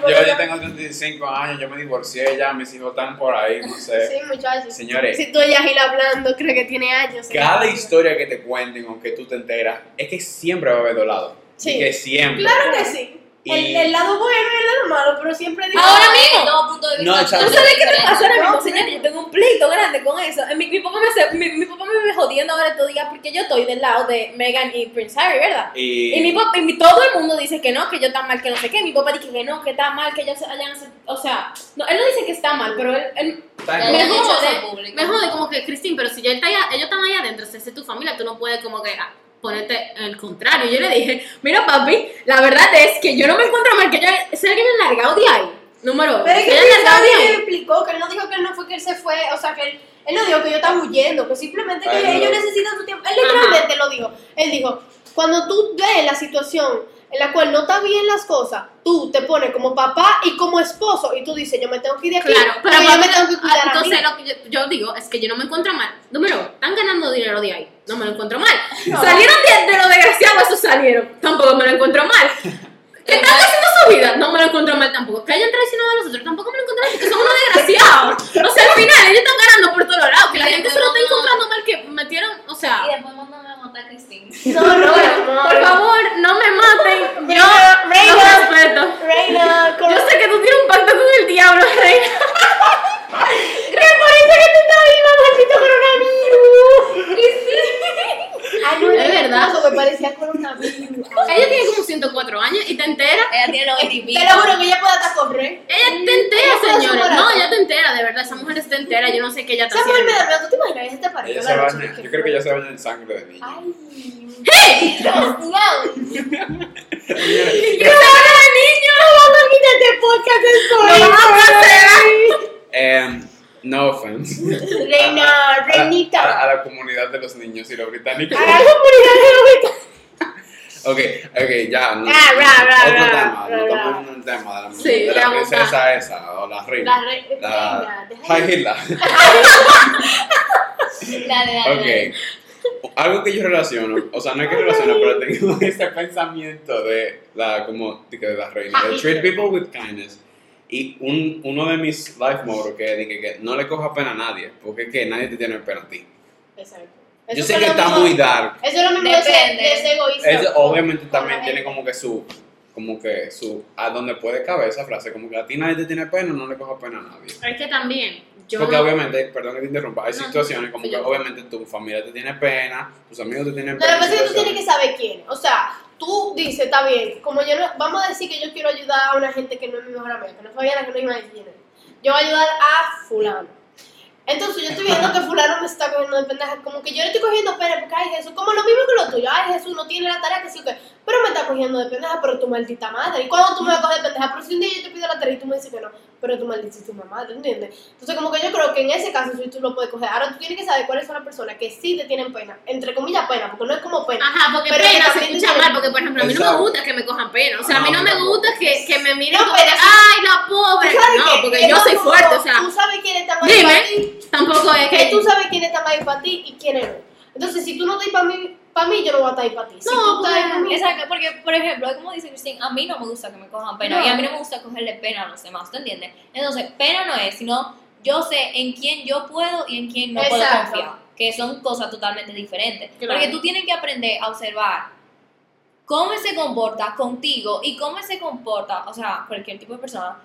Yo, yo tengo 35 años, yo me divorcié ya, mis hijos están por ahí, no sé. Sí, muchachos. Señores. Si tú oyes a Gil hablando, creo que tiene años. Cada historia que te cuenten o que tú te enteras, es que siempre va a haber dos lados. Sí. Y que siempre. Claro que sí. Y- el, el lado bueno y el lado malo, pero siempre digo. Ahora mismo. es dos puntos de vista No, exacto. ¿Tú sabes qué diferentes. pasa ahora mismo, señor? Yo tengo un pleito grande con eso. Mi, mi papá me hace- mi, mi papá me vive jodiendo ahora estos días porque yo estoy del lado de Meghan y Prince Harry, ¿verdad? Y, Y mi papá, y todo el mundo dice que no, que yo está mal, que no sé qué. Mi papá dice que no, que está mal, que ellos se hayan... O sea, no, él no dice que está mal, pero él, él me jode, me jode como que, Cristín, pero si ya está allá, ellos están allá adentro, si es tu familia, tú no puedes como que ah, ponerte en el contrario. Yo le dije, mira papi, la verdad es que yo no me encuentro mal que ya se hayan largado de ahí. Número uno. Pero es que hayan él largado de me ahí. explicó que él no dijo que él no fue que él se fue, o sea, que él, él no dijo que yo estaba huyendo, que simplemente que ellos necesitan su tiempo. Él Ajá. literalmente lo dijo. Él dijo, cuando tú ves la situación en la cual no está bien las cosas, tú te pones como papá y como esposo y tú dices, yo me tengo que ir de aquí, Claro, pero yo me tengo que cuidar a mí. entonces lo que yo, yo digo es que yo no me encuentro mal. Número, uno, están ganando dinero de ahí. No me lo encuentro mal. [laughs] No. Salieron de, de lo desgraciado, eso salieron. Tampoco me lo encuentro mal. [laughs] Que están haciendo su vida, no me lo encuentro mal tampoco. Que hayan traicionado a los otros, tampoco me lo encuentro mal, porque son unos desgraciados. O sea, al final ellos están ganando por todos lados. Que la gente se lo está encontrando mal, que metieron, o sea. Y después mándame a matar a Cristín. No. Por favor, no me maten. Yo Reina, los respeto. Reina, con- Yo sé que tú tienes un pacto con el diablo, reina. Me parece que tú estás viva, maldito coronavirus. Ay, no, Es era verdad. hermoso, me parecía coronavirus. Ella tiene como 104 años y te entera. Ella tiene los 20 y pico. Te lo juro que ella puede hasta correr. Ella te entera, Ella puede señores. superar. No, ella te entera, de verdad. Esa mujer está entera. Yo no sé qué ella está Esa mujer me haciendo. da miedo. ¿Tú te imaginas? Ella se parece Ella a se la baña, noche que yo creo que fue. ella se de. Ay. ¡Que se van a niño! Vamos a quitar este podcast después. ¡Lo vamos a hacer! Em, no offense. Reina, reinita. A, a la comunidad de los niños y los británicos. A la comunidad de los [laughs] Ok, ok, ya. No, Ah, ra, ra, otro ra, tema. No estamos en el tema de la, Sí, de la esa o la reina. La re- La [laughs] reina, deja de- High Hitler. Dale, dale, dale. Algo que yo relaciono, o sea, no es que relaciono, pero tengo [laughs] este pensamiento de la, como, de, la reina, de treat people with kindness. Y un, uno de mis life mottos que es que, que no le coja pena a nadie, porque es que nadie te tiene pena a ti. Exacto. Yo Eso sé que está mismo- muy dark. Eso es lo mismo de ese, Depende. de ese egoísta. Es, obviamente también tiene como que su, como que su, a donde puede caber esa frase, como que a ti nadie te tiene pena, no le coja pena a nadie. Es que también, yo. Porque obviamente, perdón que te interrumpa, hay No, situaciones como sí, que yo- obviamente tu familia te tiene pena, tus amigos te tienen No, pena. lo que pasa es que tú tienes que saber quién. O sea, tú dices, está bien, como yo no, vamos a decir que yo quiero ayudar a una gente que no es mi mejor amiga, que no es Fabiana, que no es Imagine. Yo voy a ayudar a fulano. Entonces yo estoy viendo que fulano me está cogiendo de pendeja, como que yo le estoy cogiendo pena porque, ay Jesús, como lo mismo que lo tuyo, ay Jesús no tiene la tarea que sí que, pero me está cogiendo de pendeja, pero tu maldita madre. ¿Y cuando tú me vas a coger de pendeja? Pero si un día yo te pido la tarea y tú me dices que no, pero tu maldísima madre, ¿entiendes? Entonces como que yo creo que en ese caso sí tú lo puedes coger. Ahora tú tienes que saber cuáles son las personas que sí te tienen pena, entre comillas pena, porque no es como pena. Ajá, porque Pero pena se también escucha te- mal, porque por ejemplo a mí no me gusta que me cojan pena, o sea, a mí No, no me gusta que, que me miren No, como ay, la pobre, ¿Tú sabes no, qué? porque Que yo no, soy fuerte, o sea, Tú sabes quién está mal Dime. para ti, tampoco es que tú sabes quién está mal para ti y quién no. Entonces, si tú no estás ahí para mí, para mí, yo no voy a estar ahí para ti. Si No, mí, Exacto, porque, por ejemplo, como dice Cristín, a mí no me gusta que me cojan pena No. y a mí no me gusta cogerle pena a los demás, ¿tú entiendes? Entonces, pena no es, sino yo sé en quién yo puedo y en quién no puedo confiar, que son cosas totalmente diferentes. Claro. Porque tú tienes que aprender a observar cómo se comporta contigo y cómo se comporta, o sea, cualquier tipo de persona,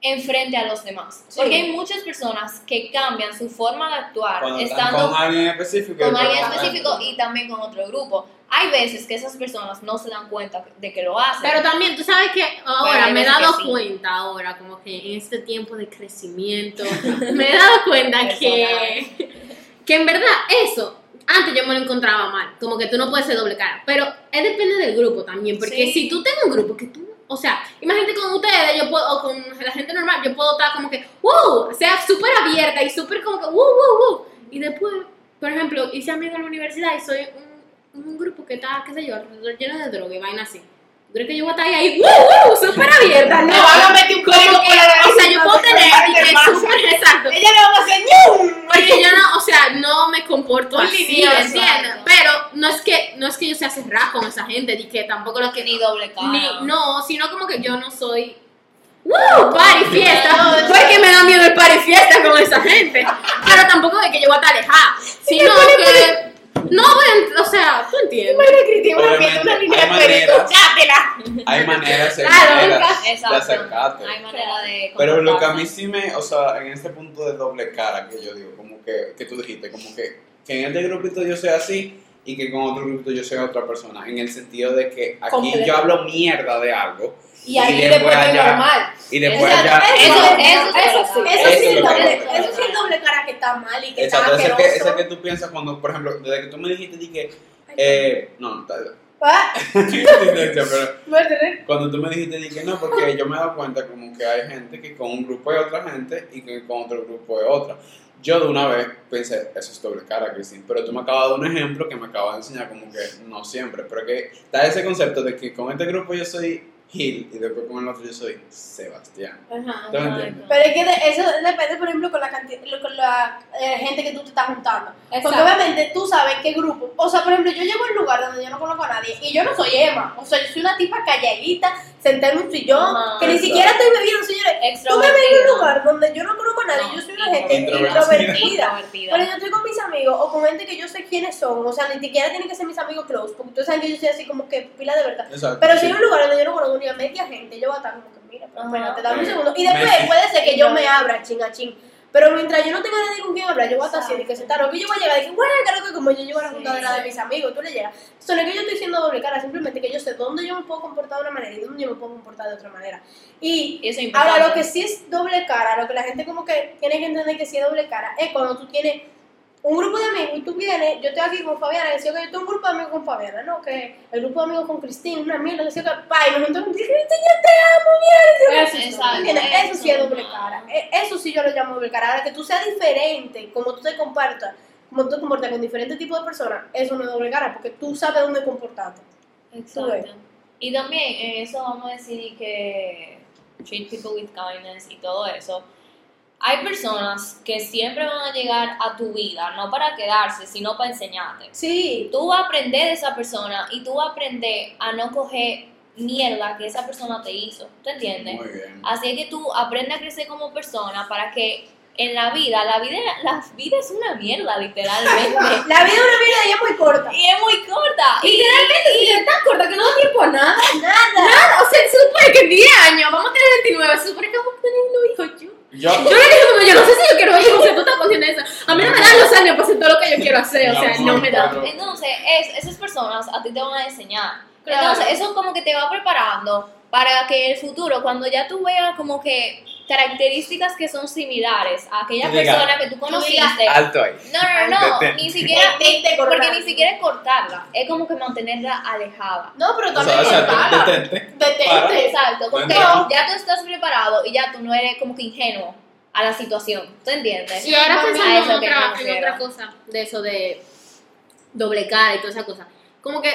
enfrente a los demás. Sí. Porque hay muchas personas que cambian su forma de actuar Cuando estando con alguien específico. con y alguien específico y también con otro grupo. Hay veces que esas personas no se dan cuenta de que lo hacen. Pero también, tú sabes que ahora me he dado sí. cuenta, ahora como que en este tiempo de crecimiento, [laughs] me he dado cuenta que, que en verdad eso, antes yo me lo encontraba mal, como que tú no puedes ser doble cara, pero es depende del grupo también, porque Sí. si tú tienes un grupo que tú, o sea, imagínate con ustedes, yo puedo, o con la gente normal, yo puedo estar como que, wow, sea súper abierta y súper como que, wow, wow, wow, y después, por ejemplo, hice amigos en la universidad y soy un, un grupo que está, qué sé yo, lleno de droga y vaina así. ¿Tú crees que yo voy a estar ahí, ¡uh, uh! súper abierta? No, van a meter un que, por la o sea, yo puedo tener y que súper exacto. ella le va a hacer ¡ñum! Porque yo no, o sea, no me comporto así, ¿entiendes? Pero no es que no es que yo sea cerrada con esa gente, ni que tampoco lo que ni doble cara. no, sino como que yo no soy ¡Woo! Party fiesta. Porque me da miedo el party fiesta con esa gente. Pero tampoco es que yo voy a estar alejada. Sino que No, o sea, tú entiendes. Bueno, Cristina, una una línea hay de maneras. chátela. Hay maneras, hay Claro, maneras de acercarte. Hay manera de. Pero lo que a mí sí me, o sea, en este punto de doble cara que yo digo, como que, que tú dijiste, como que, que en este grupito yo sea así y que con otro grupito yo sea otra persona, en el sentido de que aquí yo hablo mierda de algo Y ahí Y después allá- normal. y después ya... eso- Eso, eso eso, es sí, doble eso cara. sí es Eso es doble, doble cara. eso sí es doble cara que está mal y que está Exacto, ese que, ese que tú piensas cuando, por ejemplo, desde que tú me dijiste di que... Eh, no, no, está Ah, [laughs] [laughs] cuando tú me dijiste di que no, porque yo me he dado cuenta como que hay gente que con un grupo es otra gente y que con otro grupo es otra. Yo de una vez pensé, eso es doble cara, Cristina, pero tú me acabas de dar un ejemplo que me acabas de enseñar como que no siempre, pero que está ese concepto de que con este grupo yo soy Gil y después con el otro yo soy Sebastián. Ajá. ¿Tú entiendes? Pero es que de- eso depende, por ejemplo, con la, cantidad, con la eh, gente que tú te estás juntando. Porque Exacto. obviamente tú sabes qué grupo. O sea, por ejemplo, yo llego a un lugar donde yo no conozco a nadie y yo no soy Emma. O sea, yo soy una tipa calladita, sentada en un sillón, Ajá, que ni exacto. siquiera estoy bebiendo, señores. Tú me ves en un lugar donde yo no conozco a nadie, No, yo soy una gente introvertida. Pero yo estoy con mis amigos o con gente que yo sé quiénes son. O sea, ni siquiera tienen que ser mis amigos close, porque ustedes saben que yo soy así como que pila de verdad. Exacto. Pero si sí. hay un lugar donde yo no conozco ni a media gente, yo voy a estar como que, mira, pero espérate, dame un segundo. Y después Messi. puede ser que yo me abra, ching a ching. Pero mientras yo no tenga nadie con quien hablar, yo voy a estar así, de que sentar. O que yo voy a llegar y que, bueno, claro que como yo llego a la Sí, juntadera de mis amigos, tú le llegas. Es que yo estoy siendo doble cara, simplemente que yo sé dónde yo me puedo comportar de una manera y dónde yo me puedo comportar de otra manera. Y eso. Ahora, lo que sí es doble cara, lo que la gente como que tiene que entender que sí es doble cara, es cuando tú tienes un grupo de amigos y tú vienes, yo estoy aquí con Fabiana, y decía que yo tengo un grupo de amigos con Fabiana, ¿no? Que el grupo de amigos con Cristina, una mierda, decía que, pa, y me junto con Cristina, yo te amo, mierda. Eso, sí, Exacto, eso eso sí es doble cara, E- eso sí yo lo llamo doble cara. Ahora, que tú seas diferente, como tú te compartas, como tú te comportas con diferentes tipos de personas, eso no es doble cara, porque tú sabes dónde comportarte. Exacto. Y también en eso vamos a decir que treat people with kindness y todo eso. Hay personas que siempre van a llegar a tu vida, no para quedarse, sino para enseñarte. Sí, Tú vas a aprender de esa persona y tú vas a aprender a no coger mierda que esa persona te hizo. ¿Tú entiendes? Muy bien. Así es que tú aprendes a crecer como persona para que en la vida, la vida, la vida es una mierda, literalmente. [laughs] la vida es una mierda y es muy corta. y es muy corta. Y, Y es tan corta que no da tiempo a nada. Nada. O sea, se supone que en 10 años vamos a tener 29. Se supone que vamos a tener unos hijos yo. Yo, Yo le dije, como, yo no sé si yo quiero hijos, o sea, tú estás consciente de eso. A mí no me dan los años para hacer todo lo que yo quiero hacer, o sea, no amor, me dan. Entonces, es- esas personas a ti te van a enseñar. Claro. Entonces, eso como que te va preparando para que el futuro, cuando ya tú veas como que características que son similares a aquella Tú digas- persona que tú conociste. alto ahí. No, no, no, Detente. ni siquiera, Detente, porque ni siquiera es cortarla, es como que mantenerla alejada. No, pero también o sea, cortarla. detente. Detente. Para. Exacto, como que No. ya tú estás preparado y ya tú no eres como que ingenuo a la situación, ¿tú entiendes? Y ahora pensando a en eso que me otra, en otra cosa, de eso de doble cara y toda esa cosa. Como que,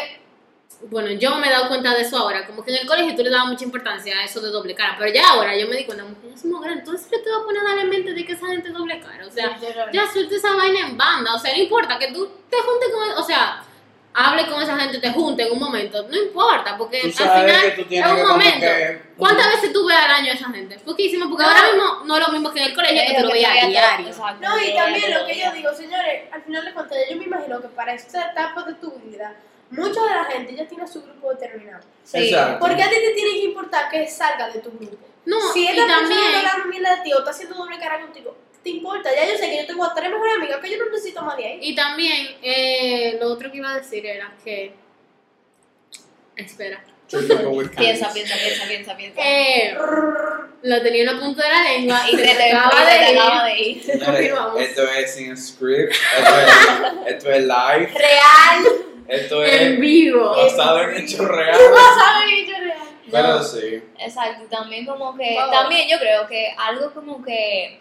bueno, yo me he dado cuenta de eso ahora, como que en el colegio tú le dabas mucha importancia a eso de doble cara, pero ya ahora yo me di cuenta, yo soy mujer, entonces yo te voy a poner a dar en mente de que esa gente es doble cara, o sea, ya suelta esa vaina en banda, o sea, no importa que tú te juntes con, o sea, hable con esa gente, te junte en un momento, no importa, porque Tú al final es un momento. que- ¿Cuántas veces tú ves al año a esa gente? Poquísimo, porque No. ahora mismo no es lo mismo que en el colegio que Es tú lo veías a diario. No, y también lo que yo digo, señores, al final de cuentas, yo me imagino que para esta etapa de tu vida, mucha de la gente ya tiene su grupo determinado. Sí. Exacto. ¿Por qué a ti te tiene que importar que salga de tu grupo? No, si y esta persona también... está hablando mierda de ti o está haciendo doble cara contigo, ¿te importa? Ya yo sé que yo tengo a tres mejores amigas que yo no necesito más de ahí. Y también, eh, lo otro que iba a decir era que. Espera. [laughs] Piensa, piensa, piensa, piensa, piensa. Eh, lo tenía en la punta de la lengua y se te acaba de ir. acaba de ir. Señores, [laughs] Continuamos. Esto es sin script, esto es, esto es live, Real. Esto En es vivo. basado en hechos [laughs] reales. ¿Sabes? Yo real. Pero No. sí. Exacto, también como que, Wow. también yo creo que algo como que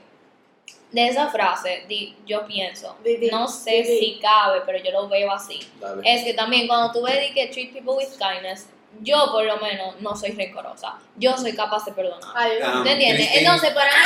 de esa frase, di- yo pienso, Di, di, no sé di, di. si cabe, pero yo lo veo así. Dale. Es que también cuando tú ves di que treat people with kindness, yo por lo menos no soy rencorosa, yo soy capaz de perdonar. Ay, Ah, ¿Te entiendes? Entonces para mí,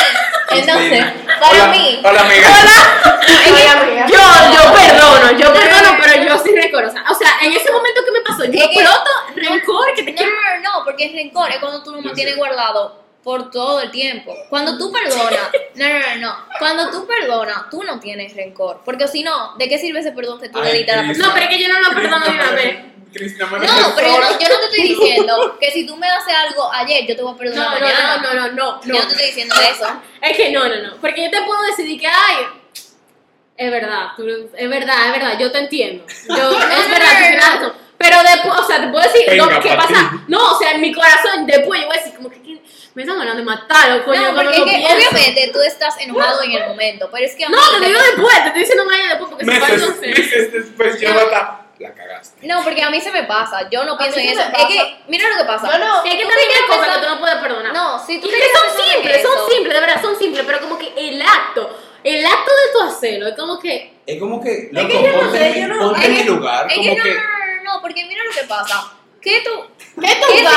[laughs] entonces, para Hola, mí, Hola, amiga. [laughs] Ay, amiga. Yo, yo perdono, yo perdono, pero yo soy rencorosa. O sea, en ese momento que me pasó, yo Es exploto rencor que te no, quiero. no, no, no, porque el rencor es cuando tú lo mantienes sé. guardado por todo el tiempo. Cuando tú perdonas, no, no, no, no. Cuando tú perdonas, tú no tienes rencor. Porque si no, ¿de qué sirve ese perdón que tú le diste a la persona? No, pero es que yo no lo perdono de una vez. No, pero yo no, yo no te estoy [laughs] diciendo que si tú me haces algo ayer, yo te voy a perdonar No, no, mañana. no, no, no, no. Yo no te estoy diciendo eso. Es que no, no, no. Porque yo te puedo decidir que, ay, es verdad, tú- es verdad, es verdad, yo te entiendo. Yo, no, [laughs] es verdad, no, no. Pero después, o sea, te puedo decir, Venga, lo que pa' pasa. ti. No, o sea, en mi corazón, después yo voy a decir, como que, me están ganando de matarlo, coño, No, porque es que pienso. obviamente tú estás enojado en el momento, pero es que. No, te digo después, te estoy diciendo año después porque se va a Meses, meses después yo hasta la cagaste. No, porque a mí se me pasa, yo no pienso en eso. Es que, mira lo que pasa. Yo no. Es que Tú hay quedas cosas que tú no puedes perdonar. No, si tú Y te que son simples, son simples, de verdad, son simples, pero como que el acto, el acto de tu hacerlo, es como que, Es como que, Es loco, que yo no sé, yo no- ponte es en mi que- lugar, Es como que no, que... no, no, no, no, porque mira lo que pasa. ¿Qué tú, ¿Qué tú qué, no,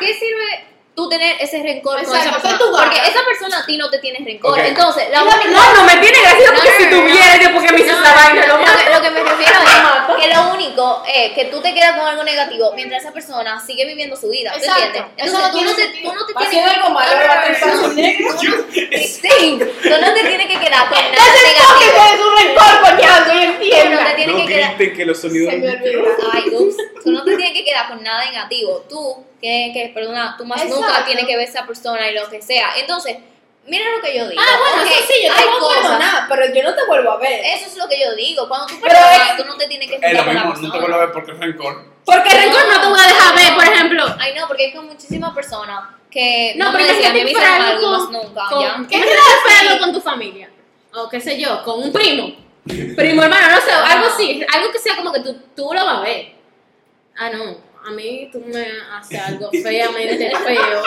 ¿qué sirve tú tener ese rencor con esa Exacto, ¿qué persona? tú ganas? Porque esa persona a ti no te tiene rencor. Entonces, la Y única... no, no me tiene gracia porque No, no, si no, no. tuviera, yo porque me hice No, esa vaina, lo, lo que, lo que me refiero [laughs] es que lo único es que tú te quedas con algo negativo mientras esa persona sigue viviendo su vida, ¿me Exacto. entiendes? Eso Entonces no tú tiene no te, sentido. tú no te Va tienes haciendo algo malo, No, no, va a no, pensar no, su negro. Sí, tú no te tienes que quedar con [laughs] nada Entonces, ¿por qué negativo. tienes un rencor, coñazo? Yo Tú no entiendo. te tienes No que quedar griten que los sonidos... Se me olvidó. Ay, ups. Tú no te tienes que quedar con nada negativo. Tú, que, que perdona, tú más Exacto. Nunca tienes que ver esa persona y lo que sea. Entonces, mira lo que yo digo. Ah, bueno, Ok, eso sí, yo te hay puedo perdonar, pero yo no te vuelvo a ver. Eso es lo que yo digo. Cuando tú Pero perdonas, es- tú no te tienes que Es juntar lo con la mismo, persona. no te vuelvo a ver porque es rencor. Porque el rencor no te voy a dejar ver, por ejemplo. Ay, no, porque hay con muchísimas personas que No, no, pero me decían, me fuera algo más nunca, con, ¿ya? ¿Qué ¿Qué te algo con tu familia? O qué sé yo, con un primo. Primo hermano, no sé, algo así, algo que sea como que tú, tú lo vas a ver. Ah, no, a mí tú me haces algo [laughs] feamente feo,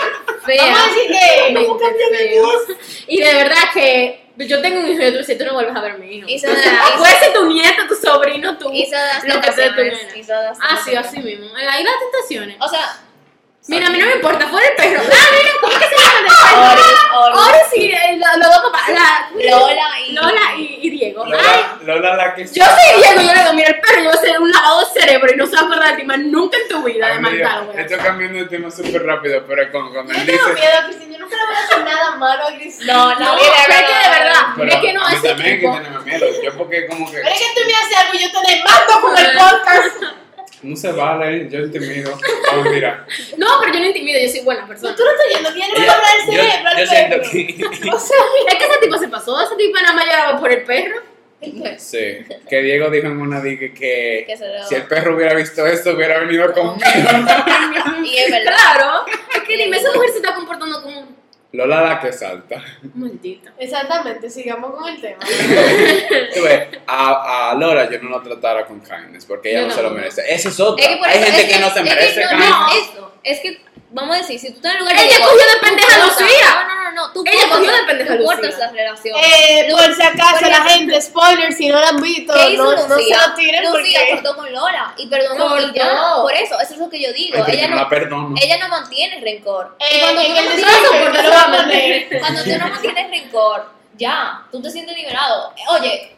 fea. Vamos a decir que. ¿Cómo Mente cambia mi feo. Y de verdad que yo tengo un hijo y tú dices, tú no vuelves a ver a mi hijo. Puede ser tu nieto, tu sobrino, tu... Hizo Lo que sea tu nena. Ah, sí, así mismo. Ahí las tentaciones. O sea, Mira, a mí no me importa, fuera el perro. Ah, mira, ¿cómo que Oris, Oris, Ahora sí, eh, lo- los dos papás. la- Lola y... Lola y, y Diego. Ay, Lola, Lola la que... yo soy Diego yo le digo, mira, el perro, yo voy a hacer un lavado de cerebro y no se va a acordar de ti más nunca en tu vida de mira, güey. Estoy cambiando de tema súper rápido, pero con, cuando Yo él tengo dice... miedo a Cristina. Yo nunca le voy a hacer nada malo a Cristina. No, No, le pero es que de verdad, Pero es que no a mí es también hay que tipo. tenerme miedo. Yo porque como que... Pero es que tú me haces algo y yo te mato con el podcast. [laughs] No se vale, yo intimido. No, mentira. No, pero yo no intimido, yo soy buena persona. Tú no estás yendo, que ella no le Ella- habla el yo, cerebro al yo siento perro. que... O sea, Es que ese tipo se pasó, ese tipo nada más lloraba por el perro. Sí, que Diego dijo en una diga que, Que si el perro hubiera visto esto, hubiera venido conmigo. [laughs] Y es verdad. Claro, es que dime, esa mujer se está comportando como un Lola la que salta. maldita. exactamente, sigamos con el tema. [laughs] Tú ves, a, a Lola yo no la tratara con kindness porque ella no, se lo merece. Esa es otra. Es que por Hay eso- gente es que, no se es merece no, kindness. no, esto, es que, vamos a decir, si tú estás en el lugar de Ella Diego, cogió de tú pendeja a Lucía. No, no, no, no, tú Ella cortas- cogió de pendeja a tú Lucía. cortas las relaciones. Eh, por si acaso, la gente, spoiler, si no la han visto, ¿Qué hizo no, no se Lucía? lo tiren Lucía porque... cortó con Lola y perdonó y ya. Por eso, eso es lo que yo digo. Ay, ella, yo no no, la perdono. ella no mantiene rencor. Eh, y cuando tú no mantienes voy a poner. cuando tú no mantienes rencor, ya, tú te sientes liberado. Oye,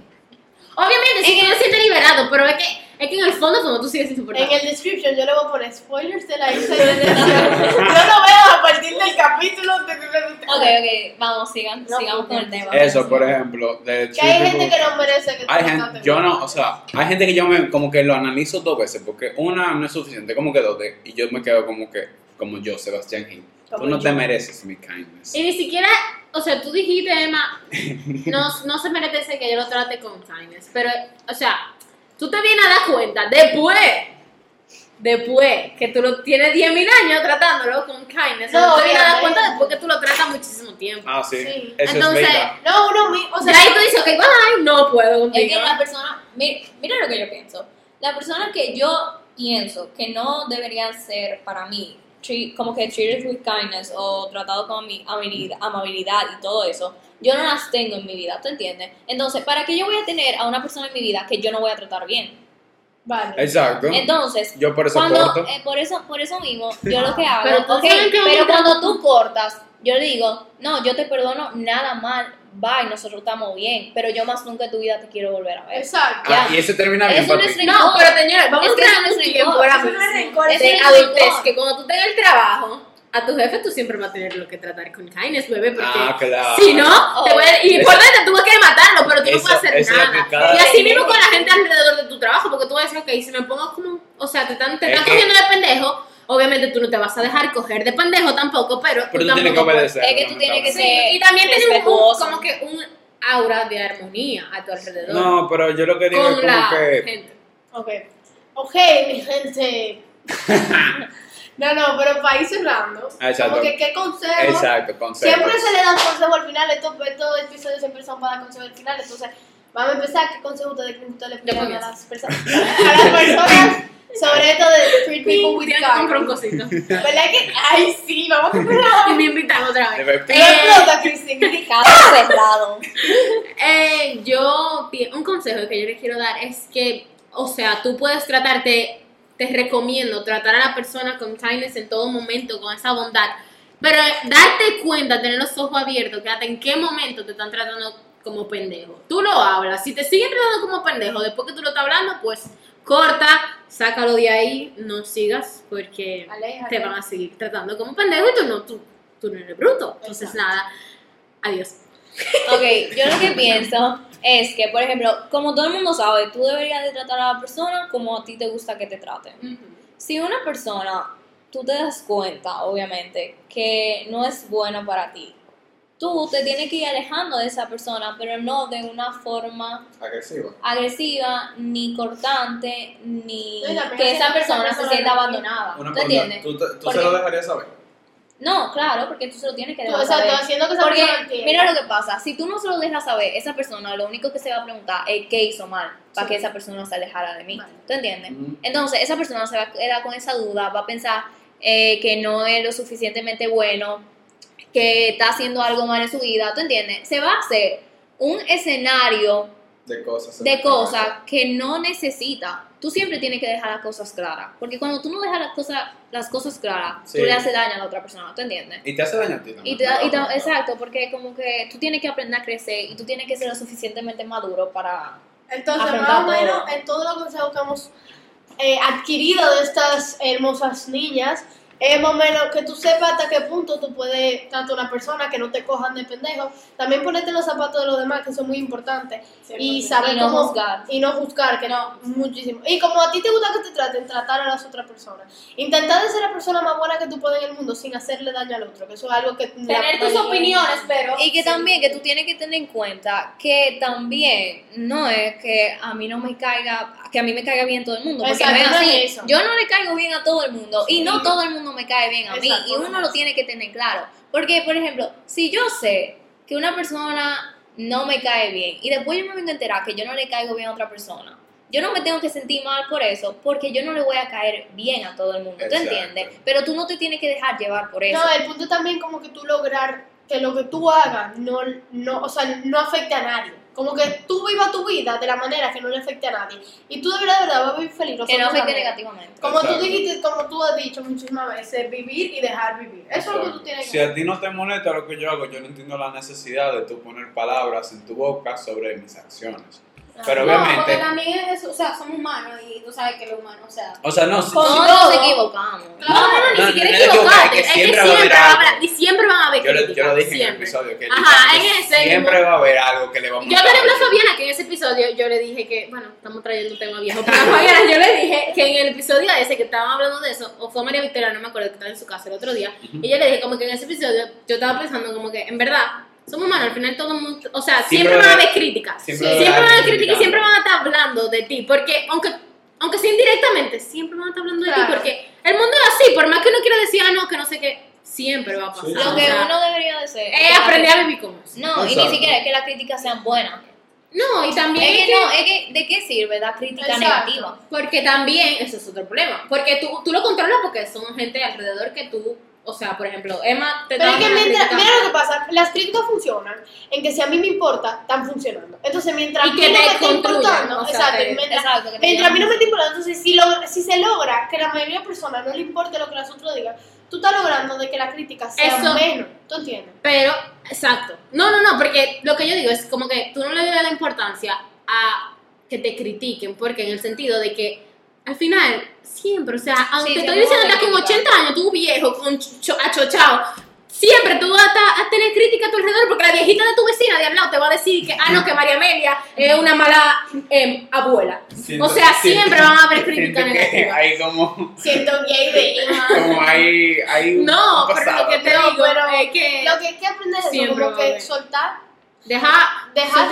Obviamente, sí que no se siente liberado, pero es que, es que en el fondo, como tú sigues En insoportable. el description yo le voy a poner spoilers de la [laughs] isla de. Yo lo veo a partir del capítulo de... ok, ok, vamos, sigan, No, sigamos con el tema. Eso, por ejemplo, de Que hay True gente que People. no merece que Hay gente, yo no, o sea, hay gente que yo me, como que lo analizo dos veces, porque una no es suficiente, como que dos, de- y yo me quedo como que, como yo, Sebastián Gil. Tú no yo. te mereces mi kindness. Y ni siquiera, o sea, tú dijiste, Emma, no, no se merece que yo lo trate con kindness, pero, o sea, tú te vienes a dar cuenta después, después que tú lo tienes 10.000 años tratándolo con kindness, No, no, te vienes a dar cuenta después que tú lo tratas muchísimo tiempo. Ah, sí, Sí. eso Entonces, es. No, uno mismo, o sea... y ahí tú dices, ok, bye, no puedo Es que la persona, mi- mira lo que yo pienso. La persona que yo pienso que no deberían ser para mí, treat- como que treated with kindness o tratado con amabilidad, amabilidad y todo eso, yo no las tengo en mi vida, ¿tú entiendes? Entonces, ¿para qué yo voy a tener a una persona en mi vida que yo no voy a tratar bien? Vale. Exacto. Entonces, Yo por eso cuando, corto. eh, por eso por eso mismo, [laughs] yo lo que hago, Pero pero cuando tú cortas, yo le digo, no, yo te perdono nada mal, bye, nosotros estamos bien, pero yo más nunca en tu vida te quiero volver a ver. Exacto. Ah, y ese termina bien Eso no es rencor. No, pero señores, vamos Es a que eso crear no es un tiempo ahora eso no es rencor, de eso no adultez, que cuando tú tengas el trabajo, a tu jefe tú siempre vas a tener lo que tratar con kindness, bebé, porque Ah, claro. si no, te puede- y por dentro tú vas a querer matarlo, pero tú no Eso- puedes hacer eso nada. Y así mismo con la gente alrededor de tu trabajo, porque tú vas a decir, ok, si me pongo como, o sea, te están, te Es están cogiendo de pendejo, obviamente tú no te vas a dejar coger de pendejo tampoco, pero, Pero tú tampoco tienes que obedecer. Es que tú tienes que Sí, ser- y también tienes un, como que un aura de armonía a tu alrededor No, pero yo lo que digo es con como la que. gente. Ok. Ok, mi gente. [laughs] no, no, pero para ir cerrando. Ah, exacto. Como que qué consejo. Exacto, consejo. Siempre se le dan consejos al final. Estos, estos episodios siempre son para dar consejos al final. Entonces, vamos a empezar. ¿Qué consejo ustedes creen que ustedes le [laughs] a las personas? A las personas sobre esto de treat people with comprar un kindness. cosito. ¿Verdad que? Ay, sí, vamos a [laughs] comprar. y me invitan otra vez. Pero explota, Cristina. Cada cerrado. Eh, yo, un consejo que yo les quiero dar es que, o sea, tú puedes tratarte, te recomiendo tratar a la persona con kindness en todo momento, con esa bondad, pero darte cuenta, tener los ojos abiertos, que hasta en qué momento te están tratando como pendejo. Tú lo hablas, si te siguen tratando como pendejo después que tú lo estás hablando, pues corta, sácalo de ahí, no sigas, porque te van a seguir tratando como pendejo y tú no, tú, tú no eres bruto. Entonces, Exacto. nada, adiós. Ok, yo lo que pienso es que, por ejemplo, como todo el mundo sabe, tú deberías de tratar a la persona como a ti te gusta que te traten. Si una persona, tú te das cuenta, obviamente, que no es bueno para ti, tú te tienes que ir alejando de esa persona, pero no de una forma Agresivo. agresiva, ni cortante, ni No, que esa persona se sienta abandonada. Una ¿Tú entiendes? ¿Tú, te- tú ¿Por se qué? lo dejarías saber? No, claro, porque tú se lo tienes que Tú, dejar saber. haciendo que esa Porque persona entienda. mira lo que pasa, si tú no se lo dejas saber, esa persona lo único que se va a preguntar es qué hizo mal para Sí. que esa persona se alejara de mí. Vale. ¿Tú entiendes? Ujú. Entonces esa persona se va a quedar con esa duda, va a pensar eh, que no es lo suficientemente bueno, que está haciendo algo mal en su vida, ¿tú entiendes? Se va a hacer un escenario De cosas. de cosas que no necesita. Tú siempre tienes que dejar las cosas claras, porque cuando tú no dejas las cosas, las cosas claras, Sí. tú le haces daño a la otra persona, ¿tú entiendes? Y te hace daño a ti también. Y te da- y te- Claro. exacto, porque como que tú tienes que aprender a crecer y tú tienes que ser lo suficientemente maduro para... Entonces, más o menos, todo. en todos los consejos que hemos eh, adquirido de estas hermosas niñas, es más o menos que tú sepas hasta qué punto tú puedes tratar a una persona que no te cojan de pendejo. También ponerte en los zapatos de los demás, que eso es muy importante. Y saber Y no cómo- juzgar. Y no juzgar, que no, muchísimo. Y como a ti te gusta que te traten, tratar a las otras personas. Intentar de ser la persona más buena que tú puedes en el mundo sin hacerle daño al otro, que eso es algo que... Tener tus opiniones, pero... Y que también que tú tienes que tener en cuenta que también no es que a mí no me caiga, que a mí me caiga bien todo el mundo, porque Exacto, no es no es así. eso. Yo no le caigo bien a todo el mundo y no todo el mundo me cae bien a mí Exacto, y uno lo tiene que tener claro. Porque, por ejemplo, si yo sé que una persona no me cae bien y después yo me vengo a enterar que yo no le caigo bien a otra persona, yo no me tengo que sentir mal por eso, porque yo no le voy a caer bien a todo el mundo, ¿tú Exacto. entiendes? Pero tú no te tienes que dejar llevar por eso. No, el punto también como que tú lograr que lo que tú hagas no, no, o sea, no afecte a nadie. Como que tú vivas tu vida de la manera que no le afecte a nadie. Y tú de verdad, de verdad vas a vivir feliz. que no afecte negativamente. Como tú Exacto. dijiste, como tú has dicho muchísimas veces, vivir y dejar vivir. Eso es lo que tú tienes Si que a ti no te molesta lo que yo hago, yo no entiendo la necesidad de tú poner palabras en tu boca sobre mis acciones. Pero No, porque también es, o sea, somos humanos y tú sabes que los humanos, o sea... o sea, no, si- Con Todos todo. nos equivocamos. No, no, no, ni No, siquiera no, no, equivocarte. que Es que siempre va a haber algo. haber, y siempre van a haber yo, lo, yo lo dije en el episodio, que Ajá, en ese, siempre va a haber algo que le va a Yo, por ejemplo, a Fabiana, que en ese episodio yo le dije que, bueno, estamos trayendo un tema viejo, pero Fabiana yo le dije que en el episodio ese que estábamos hablando de eso, o fue María Victoria, no me acuerdo, que estaba en su casa el otro día, y yo le dije como que en ese episodio yo estaba pensando como que, en verdad, somos humanos, al final todo el mundo, o sea, siempre, Siempre van a va a haber críticas, siempre van a haber críticas y siempre van a estar hablando de ti, porque aunque, aunque sea indirectamente, siempre van a estar hablando de ti, porque el mundo es así, por más que uno quiera decir, ah, no, que no sé qué, siempre va a pasar. Sí. Lo que uno debería de hacer es aprender a vivir con eso. No, y ni siquiera es que las críticas sean buenas. No, y también Es es que que- no, es que ¿de qué sirve dar crítica Exacto. negativa? Porque también, eso es otro problema. Porque tú, tú lo controlas porque son gente alrededor que tú, o sea, por ejemplo, Emma te Pero es que mientras, mira lo que pasa, las críticas funcionan en que si a mí me importa, están funcionando. Entonces, mientras Y a mí no me está importando, o sea, exacto, te- mientras, Exacto, mientras a mí no me está importando, entonces si, logra- si se logra que la mayoría de personas no le importe lo que las otras digan, tú estás logrando de que la crítica sea Eso- menos, ¿tú entiendes? Pero, exacto. No, no, no, porque lo que yo digo es como que tú no le das la importancia a que te critiquen, porque en el sentido de que al final, siempre, o sea, aunque Sí, estoy diciendo van a que con criticar. 80 años, tú viejo, con cho- achochado, siempre tú vas a, a tener crítica a tu alrededor porque la viejita de tu vecina de al lado te va a decir que, ah, no, que María Amelia es una mala em, abuela. Siento- o sea, siento- siempre van a haber siento crítica que negativa. Hay como, Siento que hay de [laughs] como hay, hay un No, pero pasado. lo que te digo pero es que Lo que hay que aprender es como que soltar, deja,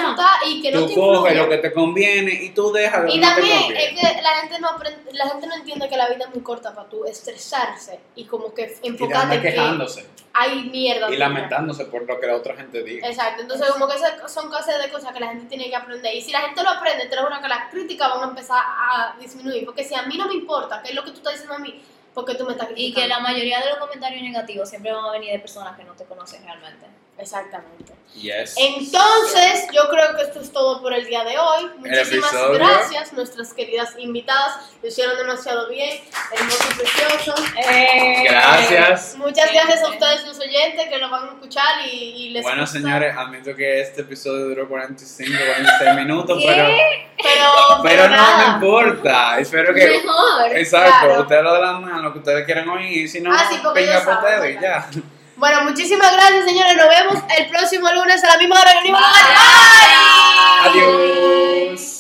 soltar y que no Tú te coges lo que te conviene y tú dejas lo que Y no te también conviene. es que la gente no aprende, la gente no entiende que la vida es muy corta para tú estresarse y como que y enfocarte en que quejándose hay mierda. y lamentándose por lo que la otra gente diga. Exacto, entonces como que esas son cosas de cosas que la gente tiene que aprender. Y si la gente lo aprende, te lo juro que las críticas van a empezar a disminuir. Porque si a mí no me importa qué es lo que tú estás diciendo a mí, porque tú me estás Y criticando. que la mayoría de los comentarios negativos siempre van a venir de personas que no te conocen realmente. Exactamente. Yes. Entonces, yo creo que esto es todo por el día de hoy. Muchísimas gracias, nuestras queridas invitadas. Lo hicieron demasiado bien, hermoso, precioso. Gracias. Muchas gracias a ustedes, los oyentes, que lo van a escuchar y, y les Bueno, gusta. señores, admito que este episodio duró 45, 46 minutos, pero, Pero, pero no me importa. Espero que. Mejor. Exacto, claro. ustedes lo adelantan lo que ustedes quieran oír, y si no, Ah, sí, venga ellos por ustedes y ya. Bueno, muchísimas gracias, señores. Nos vemos el próximo lunes a la misma hora. Bye. Bye. Adiós.